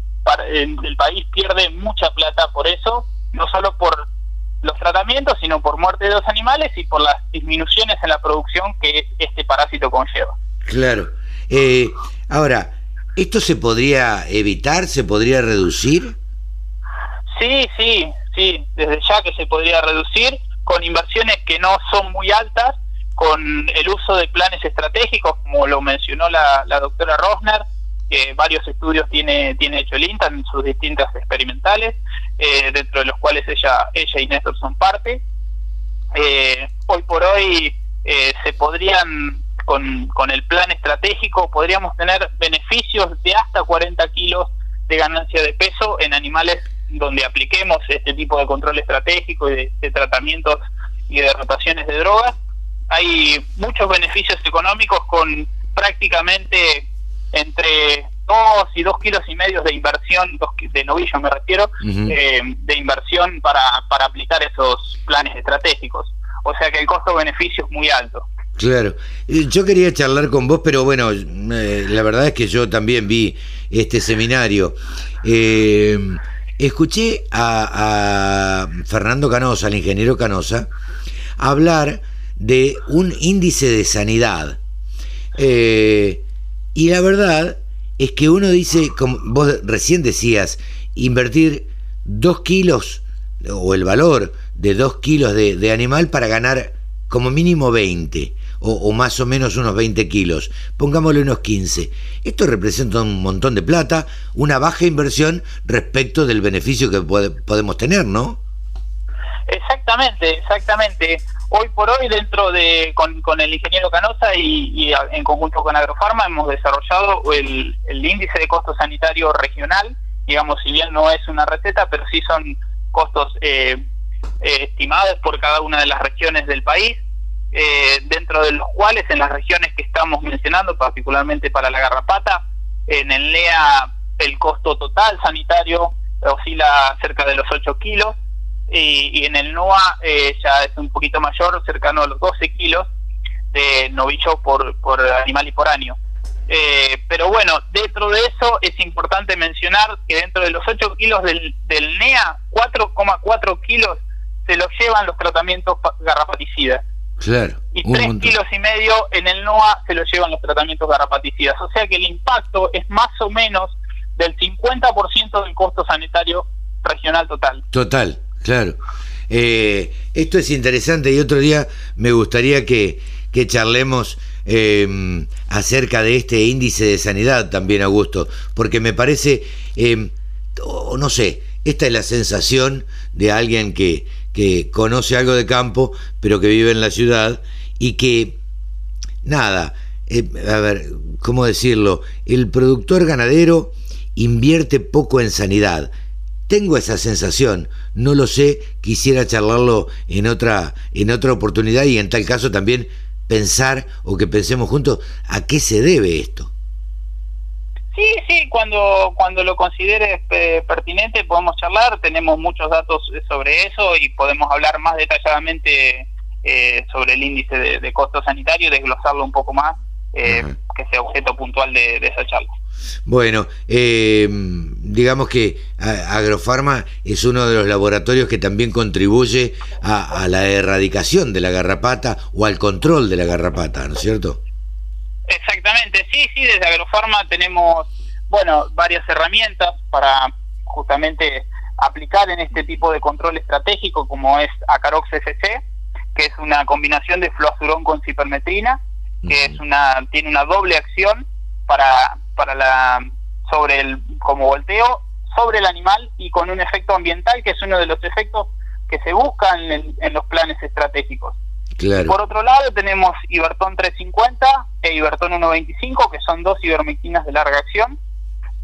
[SPEAKER 6] el país pierde mucha plata por eso, no solo por los tratamientos, sino por muerte de los animales y por las disminuciones en la producción que este parásito conlleva.
[SPEAKER 2] Claro. Eh, ahora, ¿esto se podría evitar? ¿Se podría reducir?
[SPEAKER 6] Sí, sí, sí, desde ya que se podría reducir con inversiones que no son muy altas, con el uso de planes estratégicos, como lo mencionó la, la doctora Rosner, que varios estudios tiene, tiene hecho el INTA en sus distintas experimentales, eh, dentro de los cuales ella, ella y Néstor son parte. Eh, hoy por hoy eh, se podrían, con, con el plan estratégico, podríamos tener beneficios de hasta 40 kilos de ganancia de peso en animales donde apliquemos este tipo de control estratégico y de, de tratamientos y de rotaciones de drogas. Hay muchos beneficios económicos con prácticamente entre dos y dos kilos y medio de inversión, dos, de novillo me refiero, eh, de inversión para, para aplicar esos planes estratégicos. O sea que el costo-beneficio es muy alto.
[SPEAKER 2] Claro, yo quería charlar con vos, pero bueno, eh, la verdad es que yo también vi este seminario. Eh, escuché a, Fernando Canosa, el ingeniero Canosa, hablar de un índice de sanidad. Eh, y la verdad es que uno dice, como vos recién decías, invertir dos kilos o el valor de dos kilos de, animal para ganar como mínimo 20 o, más o menos unos 20 kilos, pongámosle unos 15. Esto representa un montón de plata, una baja inversión respecto del beneficio que podemos tener, ¿no?
[SPEAKER 6] Exactamente, exactamente hoy por hoy dentro de con, el ingeniero Canosa y, en conjunto con Agrofarma hemos desarrollado el, índice de costo sanitario regional digamos si bien no es una receta pero sí son costos eh, eh, estimados por cada una de las regiones del país eh, dentro de los cuales en las regiones que estamos mencionando particularmente para la garrapata en el NEA el costo total sanitario oscila cerca de los 8 kilos y, en el NOA eh, ya es un poquito mayor, cercano a los 12 kilos de novillo por, por animal y por año. Eh, pero bueno, dentro de eso es importante mencionar que dentro de los 8 kilos del, del NEA, 4,4 kilos se los llevan los tratamientos garrapaticidas.
[SPEAKER 2] Claro,
[SPEAKER 6] y 3 kilos y medio en el NOA se los llevan los tratamientos garrapaticidas. O sea que el impacto es más o menos del 50% del costo sanitario regional total.
[SPEAKER 2] Total. Claro. Eh, esto es interesante y otro día me gustaría que, que charlemos em, acerca de este índice de sanidad también, Augusto, porque me parece, eh, no sé, esta es la sensación de alguien que, que conoce algo de campo, pero que vive en la ciudad y que, nada, eh, a ver, ¿cómo decirlo? El productor ganadero invierte poco en sanidad tengo esa sensación, no lo sé, quisiera charlarlo en otra, en otra oportunidad y en tal caso también pensar o que pensemos juntos a qué se debe esto.
[SPEAKER 6] Sí, sí, cuando, cuando lo consideres eh, pertinente podemos charlar, tenemos muchos datos sobre eso y podemos hablar más detalladamente eh, sobre el índice de, costo sanitario y desglosarlo un poco más, eh, que sea objeto puntual de esa charla.
[SPEAKER 2] Bueno, eh, digamos que Agrofarma es uno de los laboratorios que también contribuye a, la erradicación de la garrapata o al control de la garrapata, ¿no es cierto?
[SPEAKER 6] Exactamente, sí, sí, desde Agrofarma tenemos, bueno, varias herramientas para justamente aplicar en este tipo de control estratégico como es Acarox FC, que es una combinación de fluazurón con cipermetrina, que es una tiene una doble acción para para la sobre el como volteo sobre el animal y con un efecto ambiental que es uno de los efectos que se buscan en, los planes estratégicos. Por otro lado tenemos Ibertón 350 e Ibertón 125, que son dos ivermectinas de larga acción,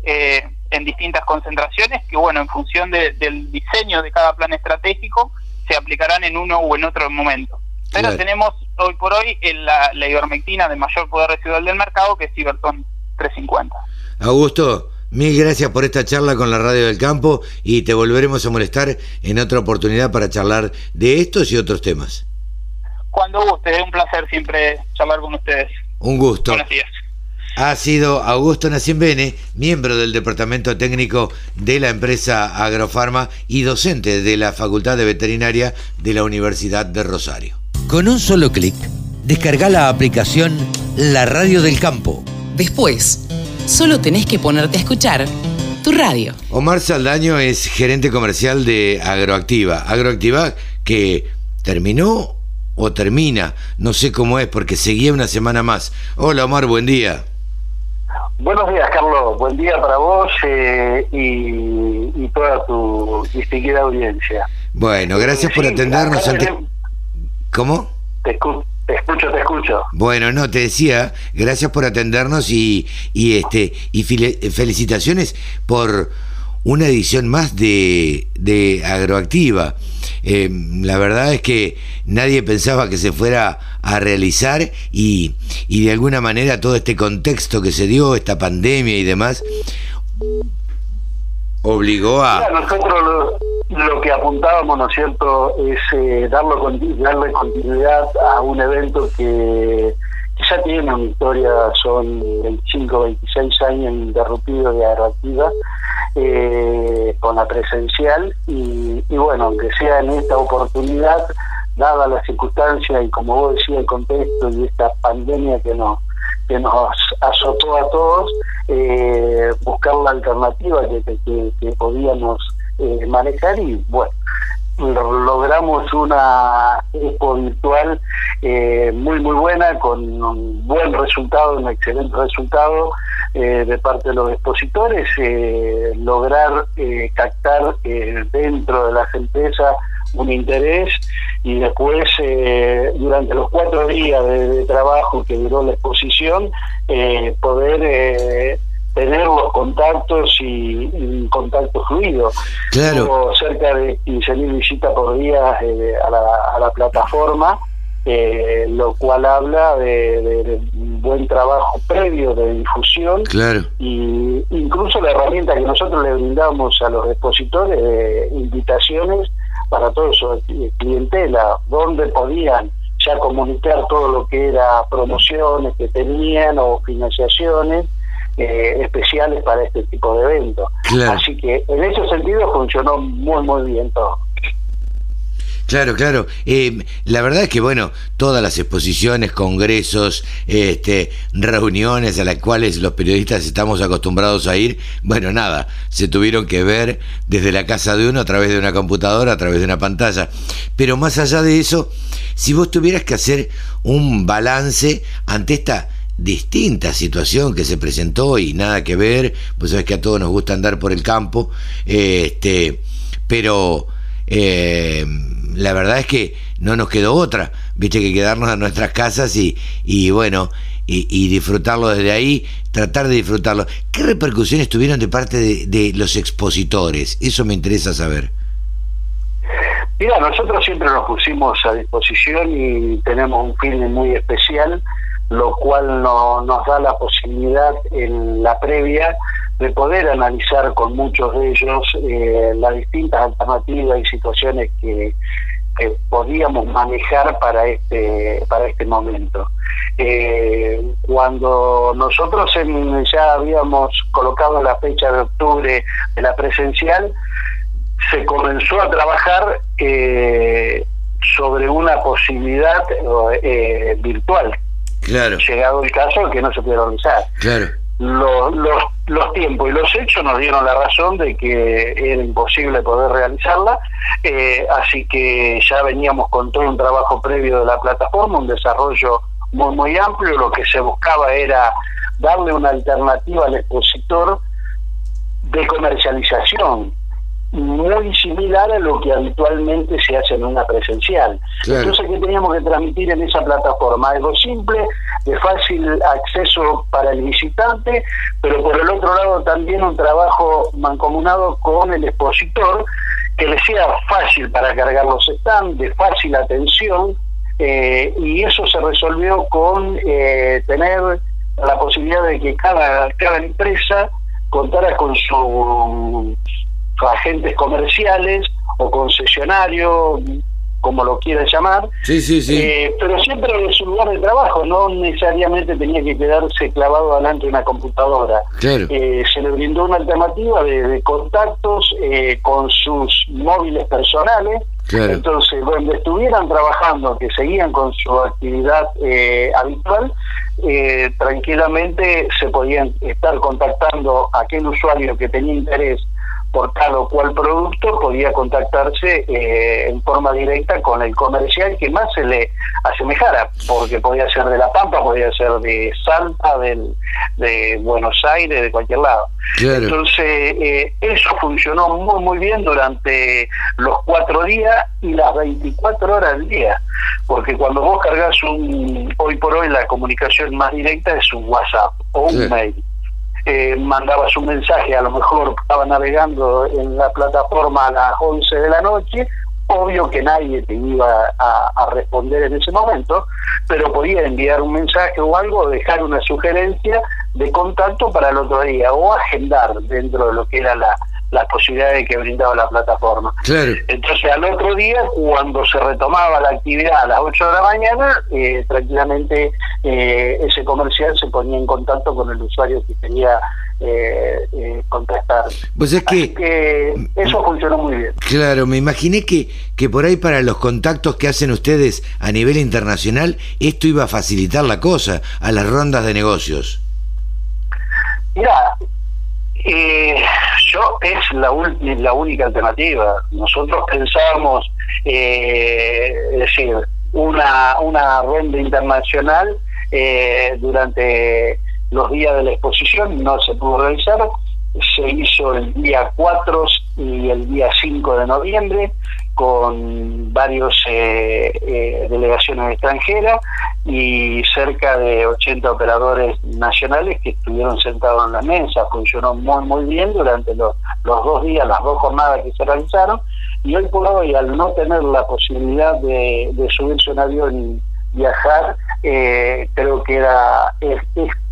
[SPEAKER 6] eh, en distintas concentraciones, que bueno, en función del diseño de cada plan estratégico, se aplicarán en uno o en otro momento. Pero tenemos hoy por hoy la, la ivermectina de mayor poder residual del mercado, que es Ibertón 350.
[SPEAKER 2] Augusto, Mil gracias por esta charla con la Radio del Campo y te volveremos a molestar en otra oportunidad para charlar de estos y otros temas.
[SPEAKER 6] Cuando guste, es un placer siempre charlar con ustedes.
[SPEAKER 2] Un gusto.
[SPEAKER 6] Buenos días.
[SPEAKER 2] Ha sido Augusto Nacimbene, miembro del Departamento Técnico de la empresa Agrofarma y docente de la Facultad de Veterinaria de la Universidad de Rosario. Con un solo clic, descarga la aplicación La Radio del Campo.
[SPEAKER 4] Después, solo tenés que ponerte a escuchar tu radio.
[SPEAKER 2] Omar Saldaño es gerente comercial de Agroactiva. Agroactiva que terminó o termina, no sé cómo es, porque seguía una semana más. Hola Omar, buen día.
[SPEAKER 7] Buenos días, Carlos. Buen día para vos eh, y, toda tu distinguida audiencia.
[SPEAKER 2] Bueno, gracias por atendernos. ¿Cómo?
[SPEAKER 7] Te escucho. Te escucho, te escucho.
[SPEAKER 2] Bueno, no, te decía, gracias por atendernos y, y este y felicitaciones por una edición más de, de Agroactiva. Eh, la verdad es que nadie pensaba que se fuera a realizar y, y de alguna manera todo este contexto que se dio, esta pandemia y demás, obligó a...
[SPEAKER 7] nosotros lo, que apuntábamos, ¿no es cierto?, es eh, darle continuidad a un evento que, ya tiene una historia, son 25, 26 años interrumpidos de aeroactiva, eh, con la presencial, y, bueno, aunque sea en esta oportunidad, dada las circunstancias y como vos decías, el contexto y esta pandemia que nos que nos azotó a todos, eh, buscar la alternativa que, que, podíamos eh, manejar y bueno, logramos una expo virtual eh, muy muy buena con un buen resultado, un excelente resultado de parte de los expositores, lograr captar dentro de las empresas un interés y después eh, durante los cuatro días de, trabajo que duró la exposición eh, poder eh, tener los contactos y, y contacto fluido. Claro. cerca de 15.000 visitas por día a la, a, la, plataforma, lo cual habla de, un buen trabajo previo de difusión
[SPEAKER 2] claro.
[SPEAKER 7] y incluso la herramienta que nosotros le brindamos a los expositores de invitaciones para todo eso, clientela, donde podían ya comunicar todo lo que era promociones que tenían o financiaciones eh, especiales para este tipo de eventos. Así que en ese sentido funcionó muy, muy bien todo.
[SPEAKER 2] Claro, claro. Eh, la verdad es que, bueno, todas las exposiciones, congresos, este, reuniones a las cuales los periodistas estamos acostumbrados a ir, bueno, nada, se tuvieron que ver desde la casa de uno a través de una computadora, a través de una pantalla. Pero más allá de eso, si vos tuvieras que hacer un balance ante esta distinta situación que se presentó y nada que ver, pues sabes que a todos nos gusta andar por el campo, este, pero eh, la verdad es que no nos quedó otra, viste que quedarnos a nuestras casas y, y bueno, y, disfrutarlo desde ahí, tratar de disfrutarlo. ¿Qué repercusiones tuvieron de parte de, los expositores? Eso me interesa saber.
[SPEAKER 7] Mira, nosotros siempre nos pusimos a disposición y tenemos un filme muy especial, lo cual no, nos da la posibilidad en la previa de poder analizar con muchos de ellos eh, las distintas alternativas y situaciones que, podíamos manejar para este para este momento. Eh, cuando nosotros ya habíamos colocado la fecha de octubre de la presencial, se comenzó a trabajar eh, sobre una posibilidad virtual.
[SPEAKER 2] Claro.
[SPEAKER 7] Llegado el caso que no se puede organizar.
[SPEAKER 2] Claro
[SPEAKER 7] los, los, los, tiempos y los hechos nos dieron la razón de que era imposible poder realizarla, eh, así que ya veníamos con todo un trabajo previo de la plataforma, un desarrollo muy, muy amplio, lo que se buscaba era darle una alternativa al expositor de comercialización,
[SPEAKER 5] muy similar a lo que habitualmente se hace en una presencial. Entonces, ¿qué teníamos que transmitir en esa plataforma? Algo simple, de fácil acceso para el visitante, pero por el otro lado también un trabajo mancomunado con el expositor que le sea fácil para cargar los stands, de fácil atención, eh, y eso se resolvió con eh, tener la posibilidad de que cada, cada empresa contara con sus agentes comerciales o concesionarios, como lo quieran llamar,
[SPEAKER 2] sí, sí, sí.
[SPEAKER 5] Eh, pero siempre en su lugar de trabajo, no necesariamente tenía que quedarse clavado delante de una computadora. Eh, se le brindó una alternativa de, contactos eh, con sus móviles personales, entonces donde estuvieran trabajando, que seguían con su actividad habitual, tranquilamente se podían estar contactando a aquel usuario que tenía interés por tal o cual producto podía contactarse eh, en forma directa con el comercial que más se le asemejara, porque podía ser de La Pampa, podía ser de Salta, del, de Buenos Aires, de cualquier lado. Entonces, eh, eso funcionó muy, muy bien durante los cuatro días y las 24 horas del día, porque cuando vos cargas un, hoy por hoy la comunicación más directa es un WhatsApp o un mail eh, mandabas un mensaje, a lo mejor estaba navegando en la plataforma a las 11 de la noche, obvio que nadie te iba a, responder en ese momento, pero podía enviar un mensaje o algo, dejar una sugerencia de contacto para el otro día o agendar dentro de lo que era la, las posibilidades que brindaba la plataforma. Entonces al otro día, cuando se retomaba la actividad a las 8 de la mañana, eh, tranquilamente eh, ese comercial se ponía en contacto con el usuario que quería eh, contactar.
[SPEAKER 2] Pues es
[SPEAKER 5] que, eso funcionó muy bien.
[SPEAKER 2] Claro, me imaginé que, que por ahí para los contactos que hacen ustedes a nivel internacional, esto iba a facilitar la cosa a las rondas de negocios.
[SPEAKER 5] Mira, eh, yo es la, la única alternativa. Nosotros pensábamos, eh, es decir, una, una ronda internacional eh, durante los días de la exposición, no se pudo realizar, se hizo el día 4 y el día 5 de noviembre con varios eh, eh, delegaciones extranjeras y cerca de 80 operadores nacionales que estuvieron sentados en la mesa. Funcionó muy, muy bien durante los, los dos días, las dos jornadas que se realizaron. Y hoy por hoy, al no tener la posibilidad de, subirse a un avión y viajar, eh, creo que era es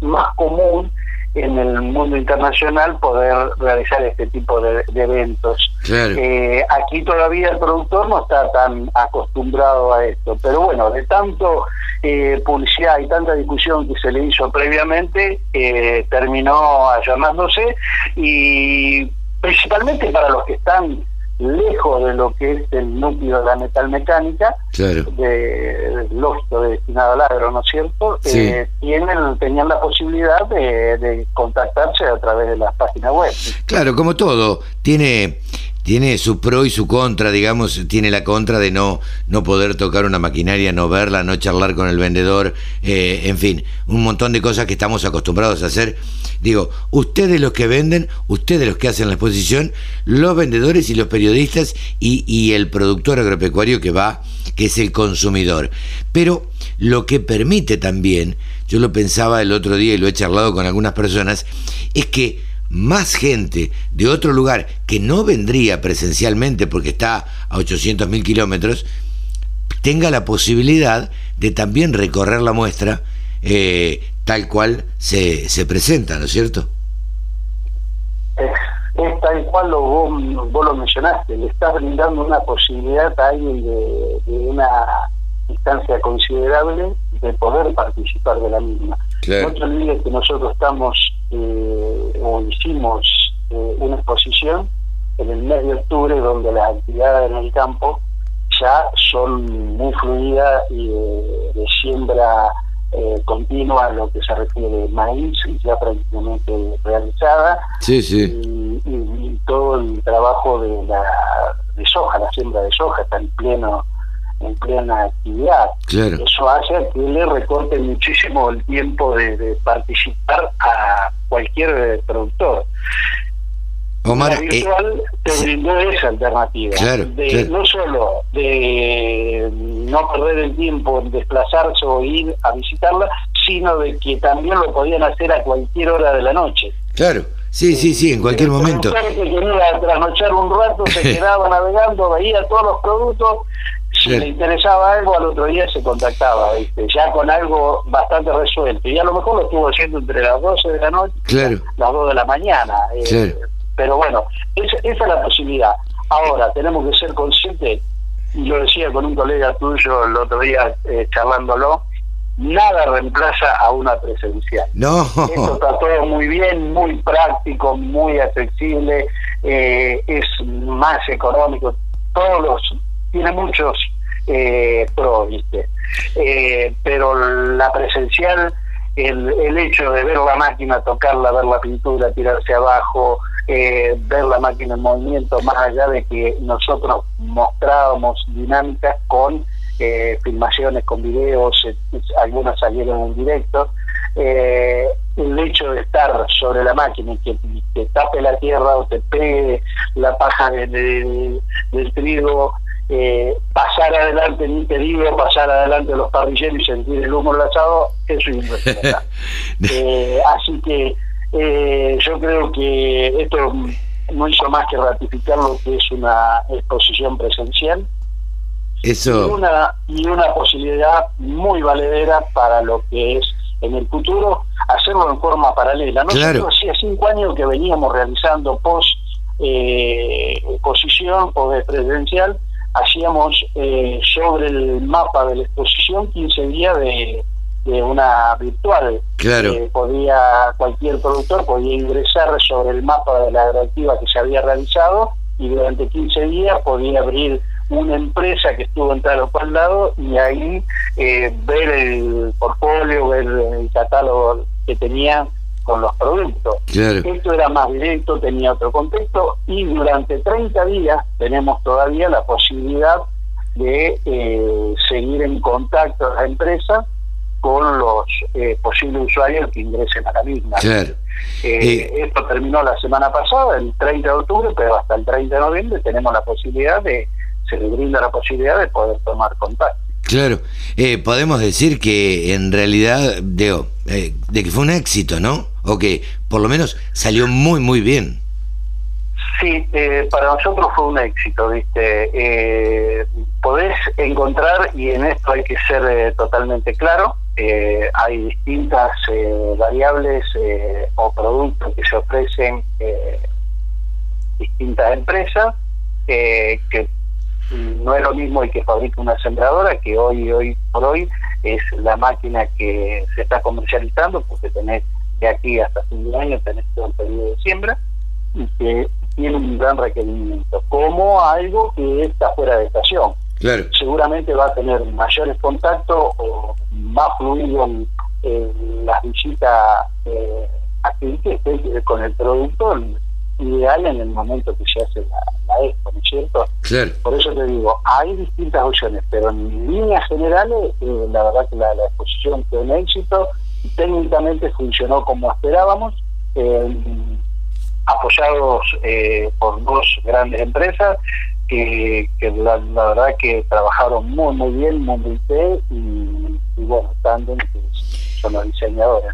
[SPEAKER 5] más común en el mundo internacional poder realizar este tipo de, eventos. Eh, aquí todavía el productor no está tan acostumbrado a esto, pero bueno, de tanto eh, publicidad y tanta discusión que se le hizo previamente, eh, terminó allanándose y principalmente para los que están lejos de lo que es el núcleo de la metalmecánica, de, lógico destinado al agro, ¿no es cierto? Eh, tienen, tenían la posibilidad de, contactarse a través de las páginas web.
[SPEAKER 2] Claro, como todo, tiene tiene su pro y su contra, digamos, tiene la contra de no, no poder tocar una maquinaria, no verla, no charlar con el vendedor, eh, en fin, un montón de cosas que estamos acostumbrados a hacer. Digo, ustedes los que venden, ustedes los que hacen la exposición, los vendedores y los periodistas y, y el productor agropecuario que va, que es el consumidor. Pero lo que permite también, yo lo pensaba el otro día y lo he charlado con algunas personas, es que más gente de otro lugar que no vendría presencialmente porque está a 800 mil kilómetros, tenga la posibilidad de también recorrer la muestra eh, tal cual se, se presenta, ¿no es cierto?
[SPEAKER 5] Es, tal cual lo, vos, vos, lo mencionaste, le estás brindando una posibilidad a alguien de una distancia considerable de poder participar de la misma. No te olvides que nosotros estamos eh, o hicimos eh, una exposición en el mes de octubre donde las actividades en el campo ya son muy fluidas y de, siembra eh, continua lo que se refiere maíz ya prácticamente realizada
[SPEAKER 2] sí, sí.
[SPEAKER 5] Y, todo el trabajo de la de soja, la siembra de soja está en pleno en plena actividad. Eso hace que le recorte muchísimo el tiempo de, participar a cualquier productor.
[SPEAKER 2] Omar,
[SPEAKER 5] la virtual te brindó esa alternativa.
[SPEAKER 2] Claro,
[SPEAKER 5] de,
[SPEAKER 2] claro.
[SPEAKER 5] No solo de no perder el tiempo en desplazarse o ir a visitarla, sino de que también lo podían hacer a cualquier hora de la noche.
[SPEAKER 2] claro, sí, sí, sí, en cualquier momento.
[SPEAKER 5] que quería trasnochar un rato se quedaba navegando, veía todos los productos, si le interesaba algo al otro día se contactaba, ¿viste? ya con algo bastante resuelto. Y a lo mejor lo estuvo haciendo entre las 12 de la noche
[SPEAKER 2] Claro.
[SPEAKER 5] y las 2 de la mañana. eh,
[SPEAKER 2] Claro.
[SPEAKER 5] Pero bueno, esa, esa es la posibilidad. Ahora, tenemos que ser conscientes, y lo decía con un colega tuyo el otro día eh, charlándolo, nada reemplaza a una presencial.
[SPEAKER 2] No,
[SPEAKER 5] Esto está todo muy bien, muy práctico, muy accesible, eh, es más económico, todos los, tiene muchos eh, pros, ¿viste? Eh, pero la presencial, el, el hecho de ver la máquina, tocarla, ver la pintura, tirarse abajo, eh, ver la máquina en movimiento, más allá de que nosotros mostrábamos dinámicas con eh, filmaciones, con videos, eh, algunas salieron en directo, eh, el hecho de estar sobre la máquina y que te tape la tierra o te pegue la paja de- de- del trigo, eh, pasar adelante, ni te digo, pasar adelante los parrilleros y sentir el humo enlazado, eso es impresionante. Eh, así que eh, yo creo que esto no hizo más que ratificar lo que es una exposición presencial y
[SPEAKER 2] eso,
[SPEAKER 5] una, y una posibilidad muy valedera para lo que es en el futuro hacerlo en forma paralela. Nosotros
[SPEAKER 2] Claro.
[SPEAKER 5] hacía cinco años que veníamos realizando post eh, exposición o de presencial, hacíamos eh, sobre el mapa de la exposición 15 días de, de una virtual.
[SPEAKER 2] Claro.
[SPEAKER 5] Eh, podía cualquier productor podía ingresar sobre el mapa de la agroactiva que se había realizado y durante 15 días podía abrir una empresa que estuvo en tal o cual lado y ahí eh, ver el portfolio, ver el catálogo que tenía con los productos.
[SPEAKER 2] claro,
[SPEAKER 5] Esto era más directo, tenía otro contexto y durante 30 días tenemos todavía la posibilidad de eh, seguir en contacto a la empresa con los eh, posibles usuarios que ingresen a la misma.
[SPEAKER 2] claro.
[SPEAKER 5] Eh,
[SPEAKER 2] Eh,
[SPEAKER 5] esto terminó la semana pasada, el 30 de octubre, pero hasta el 30 de noviembre tenemos la posibilidad de, se le brinda la posibilidad de poder tomar contacto.
[SPEAKER 2] Claro, eh, podemos decir que en realidad, Deo, eh, de que fue un éxito, ¿no? O que por lo menos salió muy, muy bien.
[SPEAKER 5] Sí, eh, para nosotros fue un éxito, ¿viste? Eh, podés encontrar, y en esto hay que ser eh, totalmente claro, eh, hay distintas variables o productos que se ofrecen distintas empresas, que no es lo mismo el que fabrica una sembradora, que hoy, hoy por hoy es la máquina que se está comercializando, porque tenés de aquí hasta fin de año, tenés todo el periodo de siembra, y que tiene un gran requerimiento, como algo que está fuera de estación.
[SPEAKER 2] Claro,
[SPEAKER 5] Seguramente va a tener mayores contactos o más fluido en, en las visitas eh, aquí que esté con el productor ideal en el momento que se hace la, la expo, ¿no es cierto?
[SPEAKER 2] claro.
[SPEAKER 5] Por eso te digo, hay distintas opciones, pero en líneas generales, eh, la verdad que la, la exposición fue un éxito, técnicamente funcionó como esperábamos, eh, apoyados eh, por dos grandes empresas que, la, verdad que trabajaron muy muy bien, bien y, bueno, Tandem, que son los diseñadores.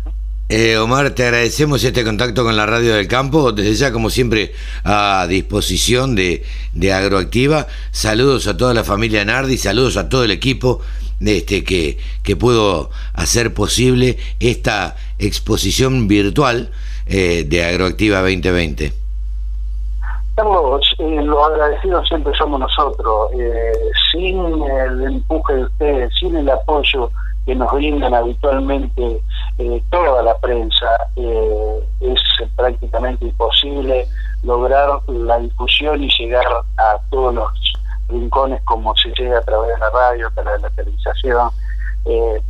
[SPEAKER 2] Eh, Omar, te agradecemos este contacto con la Radio del Campo, desde ya como siempre a disposición de, de Agroactiva. Saludos a toda la familia Nardi, saludos a todo el equipo este, que, que pudo hacer posible esta exposición virtual eh, de Agroactiva 2020.
[SPEAKER 5] Carlos, eh, los agradecidos siempre somos nosotros. Eh, sin el empuje de ustedes, sin el apoyo que nos brindan habitualmente eh, toda la prensa, eh, es prácticamente imposible lograr la difusión y llegar a todos los rincones como se llega a través de la radio, a través de la televisación. Eh,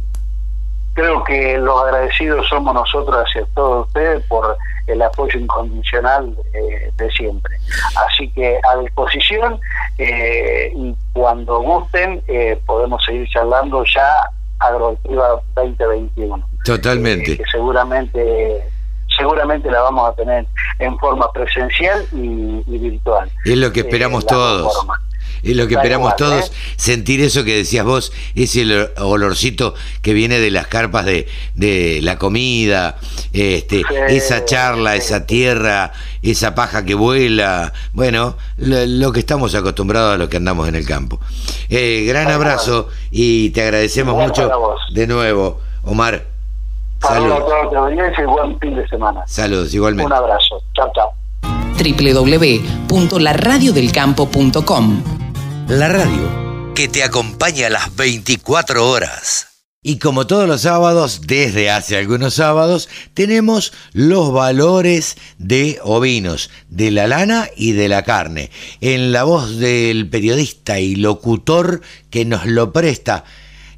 [SPEAKER 5] creo que los agradecidos somos nosotros hacia todos ustedes por el apoyo incondicional eh, de siempre. Así que a disposición eh, y cuando gusten eh, podemos seguir charlando ya Agroactiva 2021.
[SPEAKER 2] Totalmente.
[SPEAKER 5] Eh, que seguramente
[SPEAKER 7] seguramente la vamos a tener en forma presencial y, virtual.
[SPEAKER 2] Es lo que esperamos todos. Es lo que esperamos todos, ¿eh? sentir eso que decías vos, ese olorcito que viene de las carpas de, de la comida, este, esa charla, esa tierra, esa paja que vuela, bueno, lo, que estamos acostumbrados a los que andamos en el campo. Eh, gran abrazo y te agradecemos mucho de nuevo, Omar.
[SPEAKER 7] Saludos. buen fin de semana.
[SPEAKER 2] Saludos, igualmente.
[SPEAKER 7] Un abrazo. Chao, chao
[SPEAKER 4] www.laradiodelcampo.com
[SPEAKER 2] la radio que te acompaña las 24 horas. Y como todos los sábados, desde hace algunos sábados, tenemos los valores de ovinos, de la lana y de la carne, en la voz del periodista y locutor que nos lo presta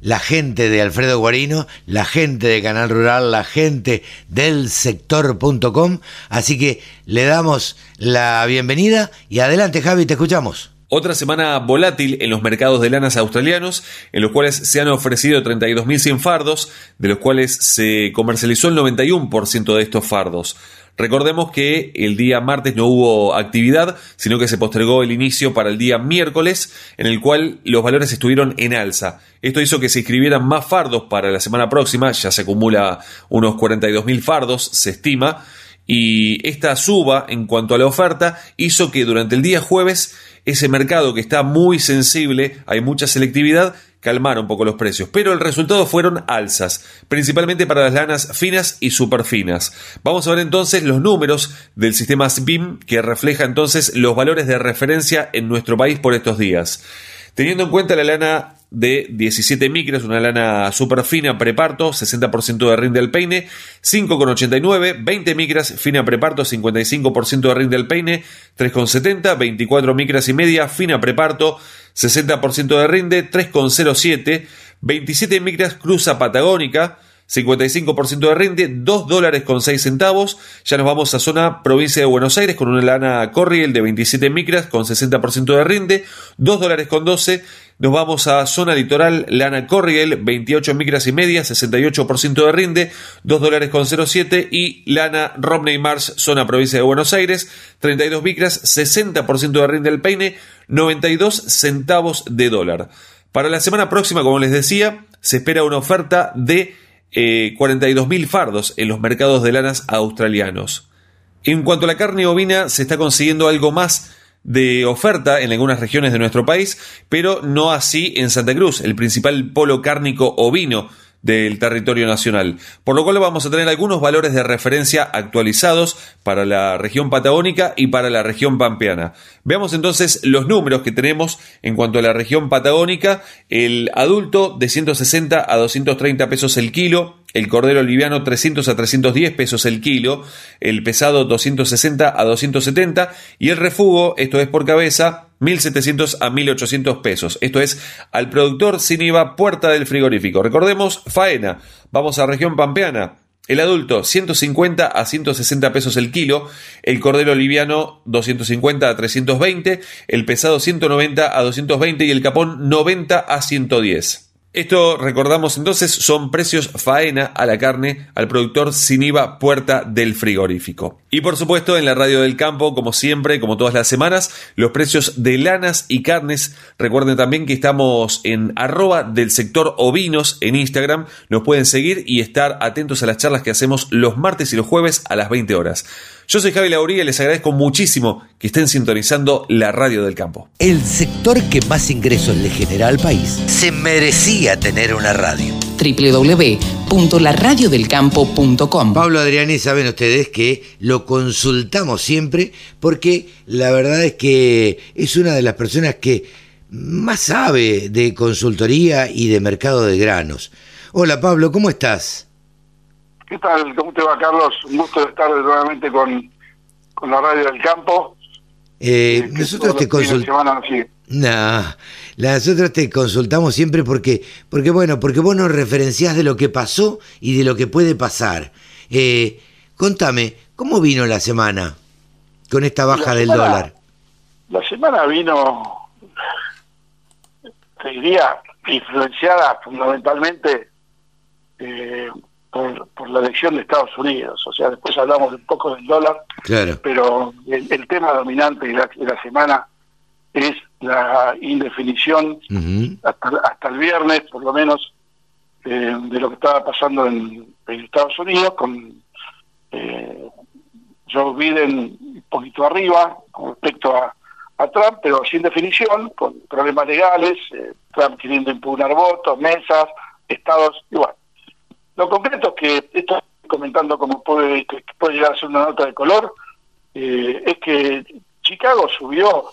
[SPEAKER 2] la gente de Alfredo Guarino, la gente de Canal Rural, la gente del sector.com. Así que le damos la bienvenida y adelante Javi, te escuchamos.
[SPEAKER 8] Otra semana volátil en los mercados de lanas australianos, en los cuales se han ofrecido 32.100 fardos, de los cuales se comercializó el 91% de estos fardos. Recordemos que el día martes no hubo actividad, sino que se postergó el inicio para el día miércoles, en el cual los valores estuvieron en alza. Esto hizo que se inscribieran más fardos para la semana próxima, ya se acumula unos 42.000 fardos, se estima, y esta suba en cuanto a la oferta hizo que durante el día jueves ese mercado que está muy sensible, hay mucha selectividad, calmar un poco los precios, pero el resultado fueron alzas, principalmente para las lanas finas y superfinas. Vamos a ver entonces los números del sistema SBIM que refleja entonces los valores de referencia en nuestro país por estos días. Teniendo en cuenta la lana de 17 micras, una lana super fina preparto, 60% de rinde del peine, 5,89, 20 micras fina preparto, 55% de rinde del peine, 3,70, 24 micras y media fina preparto, 60% de rinde, 3,07, 27 micras cruza patagónica, 55% de rinde, 2 dólares con 6 centavos. Ya nos vamos a zona provincia de Buenos Aires con una lana Corriel de 27 micras con 60% de rinde, 2 dólares con 12. Nos vamos a zona litoral, lana Corriel, 28 micras y media, 68% de rinde, 2 dólares con 07 y lana Romney Mars, zona provincia de Buenos Aires, 32 micras, 60% de rinde el peine, 92 centavos de dólar. Para la semana próxima, como les decía, se espera una oferta de eh, 42.000 fardos en los mercados de lanas australianos. En cuanto a la carne ovina, se está consiguiendo algo más de oferta en algunas regiones de nuestro país, pero no así en Santa Cruz, el principal polo cárnico ovino del territorio nacional. Por lo cual vamos a tener algunos valores de referencia actualizados para la región patagónica y para la región pampeana. Veamos entonces los números que tenemos en cuanto a la región patagónica. El adulto de 160 a 230 pesos el kilo, el cordero liviano 300 a 310 pesos el kilo, el pesado 260 a 270 y el refugo, esto es por cabeza, 1.700 a 1.800 pesos. Esto es al productor sin IVA puerta del frigorífico. Recordemos, faena. Vamos a región pampeana. El adulto 150 a 160 pesos el kilo, el cordero liviano 250 a 320, el pesado 190 a 220 y el capón 90 a 110. Esto, recordamos entonces, son precios faena a la carne al productor sin IVA puerta del frigorífico. Y por supuesto, en la radio del campo, como siempre, como todas las semanas, los precios de lanas y carnes. Recuerden también que estamos en arroba del sector ovinos en Instagram. Nos pueden seguir y estar atentos a las charlas que hacemos los martes y los jueves a las 20 horas. Yo soy Javi Lauría y les agradezco muchísimo que estén sintonizando la radio del campo.
[SPEAKER 2] El sector que más ingresos le genera al país se merecía tener una radio
[SPEAKER 4] www.laradiodelcampo.com
[SPEAKER 2] Pablo Adriani, saben ustedes que lo consultamos siempre porque la verdad es que es una de las personas que más sabe de consultoría y de mercado de granos. Hola Pablo, ¿cómo estás?
[SPEAKER 7] ¿Qué tal? ¿Cómo te va, Carlos? Un gusto estar nuevamente con, con la radio del campo.
[SPEAKER 2] Eh, eh nosotros te consultamos. No, nosotros te consultamos siempre porque, porque bueno, porque vos nos referenciás de lo que pasó y de lo que puede pasar. Eh, contame, ¿cómo vino la semana con esta baja del dólar?
[SPEAKER 7] La semana vino, te diría, influenciada fundamentalmente eh, por, por la elección de Estados Unidos. O sea, después hablamos un poco del dólar,
[SPEAKER 2] Claro.
[SPEAKER 7] pero el, tema dominante de la, de la, semana es la indefinición hasta, el viernes, por lo menos, eh, de lo que estaba pasando en, Estados Unidos, con eh, Joe Biden un poquito arriba con respecto a, Trump, pero sin definición, con problemas legales, eh, Trump queriendo impugnar votos, mesas, estados, igual. Lo concreto es que, esto comentando como puede, puede llegar a ser una nota de color, eh, es que Chicago subió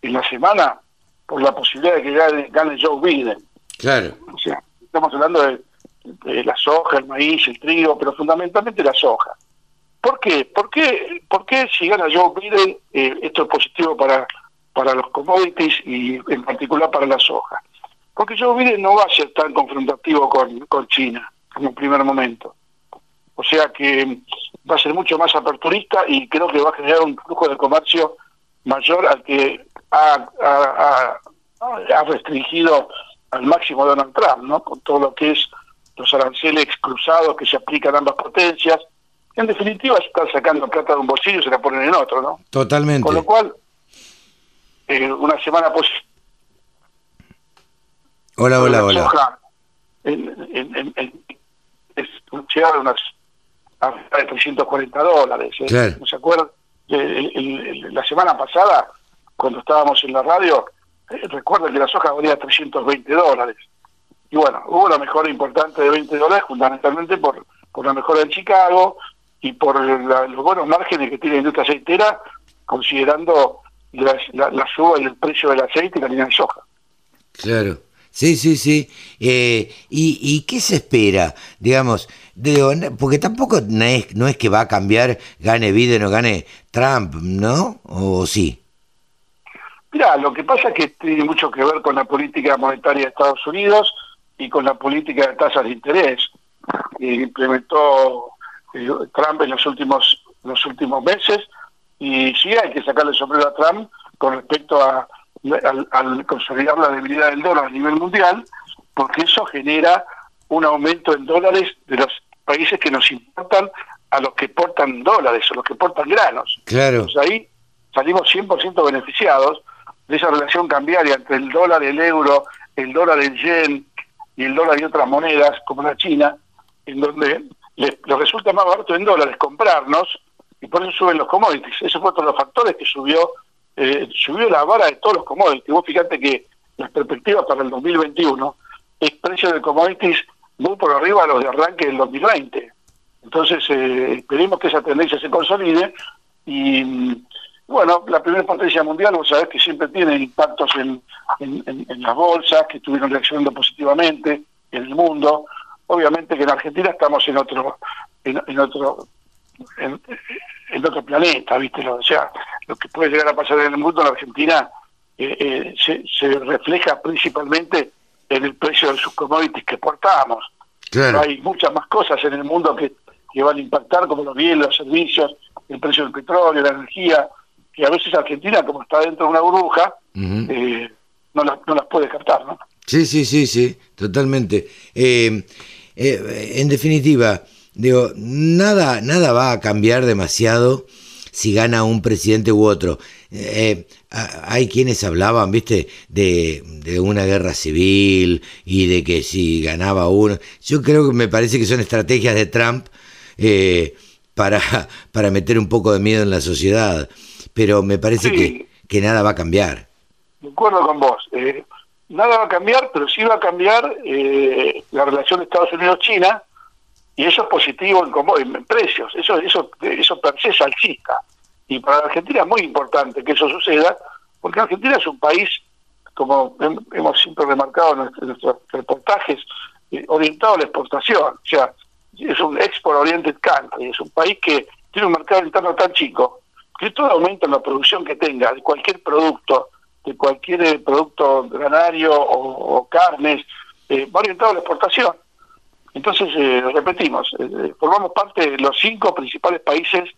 [SPEAKER 7] en la semana por la posibilidad de que gane, gane Joe Biden.
[SPEAKER 2] Claro.
[SPEAKER 7] O sea, estamos hablando de, la soja, el maíz, el trigo, pero fundamentalmente la soja. ¿Por qué? ¿Por qué, por qué si gana Joe Biden eh, esto es positivo para, para los commodities y en particular para la soja? Porque Joe Biden no va a ser tan confrontativo con, con China en primer momento. O sea que va a ser mucho más aperturista y creo que va a generar un flujo de comercio mayor al que ha, ha, ha restringido al máximo Donald Trump, ¿no? Con todo lo que es los aranceles cruzados que se aplican a ambas potencias, en definitiva, están sacando plata de un bolsillo y se la ponen en otro, ¿no?
[SPEAKER 2] Totalmente.
[SPEAKER 7] Con lo cual, eh, una semana pues
[SPEAKER 2] Hola, hola, hola.
[SPEAKER 7] En, en, en, es, llegaron unas a, de 340 dólares. ¿eh? ¿No se acuerdan? la semana pasada, cuando estábamos en la radio, eh, recuerden que la soja valía 320 dólares. Y bueno, hubo una mejora importante de 20 dólares, fundamentalmente por, por la mejora en Chicago, y por los buenos márgenes que tiene la industria aceitera, considerando la, la, suba en el precio del aceite y la línea de soja.
[SPEAKER 2] Claro. Sí, sí, sí. Eh, ¿y, ¿Y qué se espera? Digamos, de, porque tampoco no es, no es que va a cambiar, gane Biden o gane Trump, ¿no? ¿O sí?
[SPEAKER 7] Mira, lo que pasa es que tiene mucho que ver con la política monetaria de Estados Unidos y con la política de tasas de interés que implementó Trump en los últimos los últimos meses y sí hay que sacarle el sombrero a Trump con respecto a al, consolidar la debilidad del dólar a nivel mundial porque eso genera un aumento en dólares de los países que nos importan a los que portan dólares o los que portan granos.
[SPEAKER 2] Claro.
[SPEAKER 7] Entonces ahí salimos 100% beneficiados de esa relación cambiaria entre el dólar, el euro, el dólar, el yen y el dólar y otras monedas como la China, en donde les, resulta más barato en dólares comprarnos y por eso suben los commodities. Eso fue otro de los factores que subió eh, subió la vara de todos los commodities. Vos fíjate que las perspectivas para el 2021 es precio de commodities muy por arriba de los de arranque del 2020. Entonces, eh, esperemos que esa tendencia se consolide y, bueno, la primera potencia mundial, vos sabés que siempre tiene impactos en, en las bolsas, que estuvieron reaccionando positivamente en el mundo, obviamente que en Argentina estamos en otro en, otro en, otro planeta viste o sea lo que puede llegar a pasar en el mundo en Argentina eh, eh, se, se, refleja principalmente en el precio de sus commodities que portamos hay muchas más cosas en el mundo que, que van a impactar como los bienes los servicios el precio del petróleo la energía que a veces Argentina como está dentro de una burbuja eh, no, no las puede captar no
[SPEAKER 2] Sí, sí, sí, sí, totalmente. Eh, eh, en definitiva, digo, nada, nada va a cambiar demasiado si gana un presidente u otro. Eh, hay quienes hablaban, viste, de, de, una guerra civil y de que si ganaba uno. Yo creo que me parece que son estrategias de Trump eh, para, para meter un poco de miedo en la sociedad. Pero me parece que, que nada va a cambiar.
[SPEAKER 7] De acuerdo con vos. Eh, nada va a cambiar, pero sí va a cambiar eh, la relación de Estados Unidos-China y eso es positivo en, en precios, eso eso eso per se es alcista. Y para Argentina es muy importante que eso suceda, porque Argentina es un país, como hemos siempre remarcado en nuestros reportajes, eh, orientado a la exportación. O sea, es un export-oriented country, es un país que tiene un mercado interno tan chico que todo aumento en la producción que tenga de cualquier producto de cualquier eh, producto granario o, carnes, eh, va orientado a la exportación. Entonces, eh, repetimos, formamos parte de los cinco principales países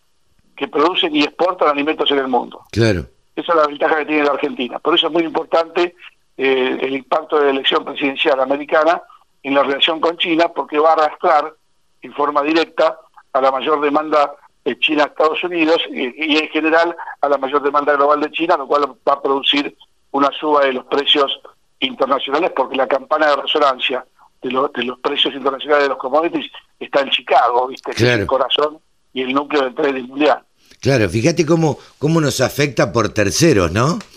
[SPEAKER 7] que producen y exportan alimentos en el mundo.
[SPEAKER 2] Claro.
[SPEAKER 7] Esa es la ventaja que tiene la Argentina. Por eso es muy importante el impacto de la elección presidencial americana en la relación con China, porque va a arrastrar en forma directa a la mayor demanda de China a Estados Unidos y, en general a la mayor demanda global de China, lo cual va a producir una suba de los precios internacionales porque la campana de resonancia de, de los precios internacionales de los commodities está en Chicago, ¿viste? Que es el corazón y el núcleo del trading mundial.
[SPEAKER 2] Claro, fíjate cómo, cómo nos afecta por terceros, ¿no?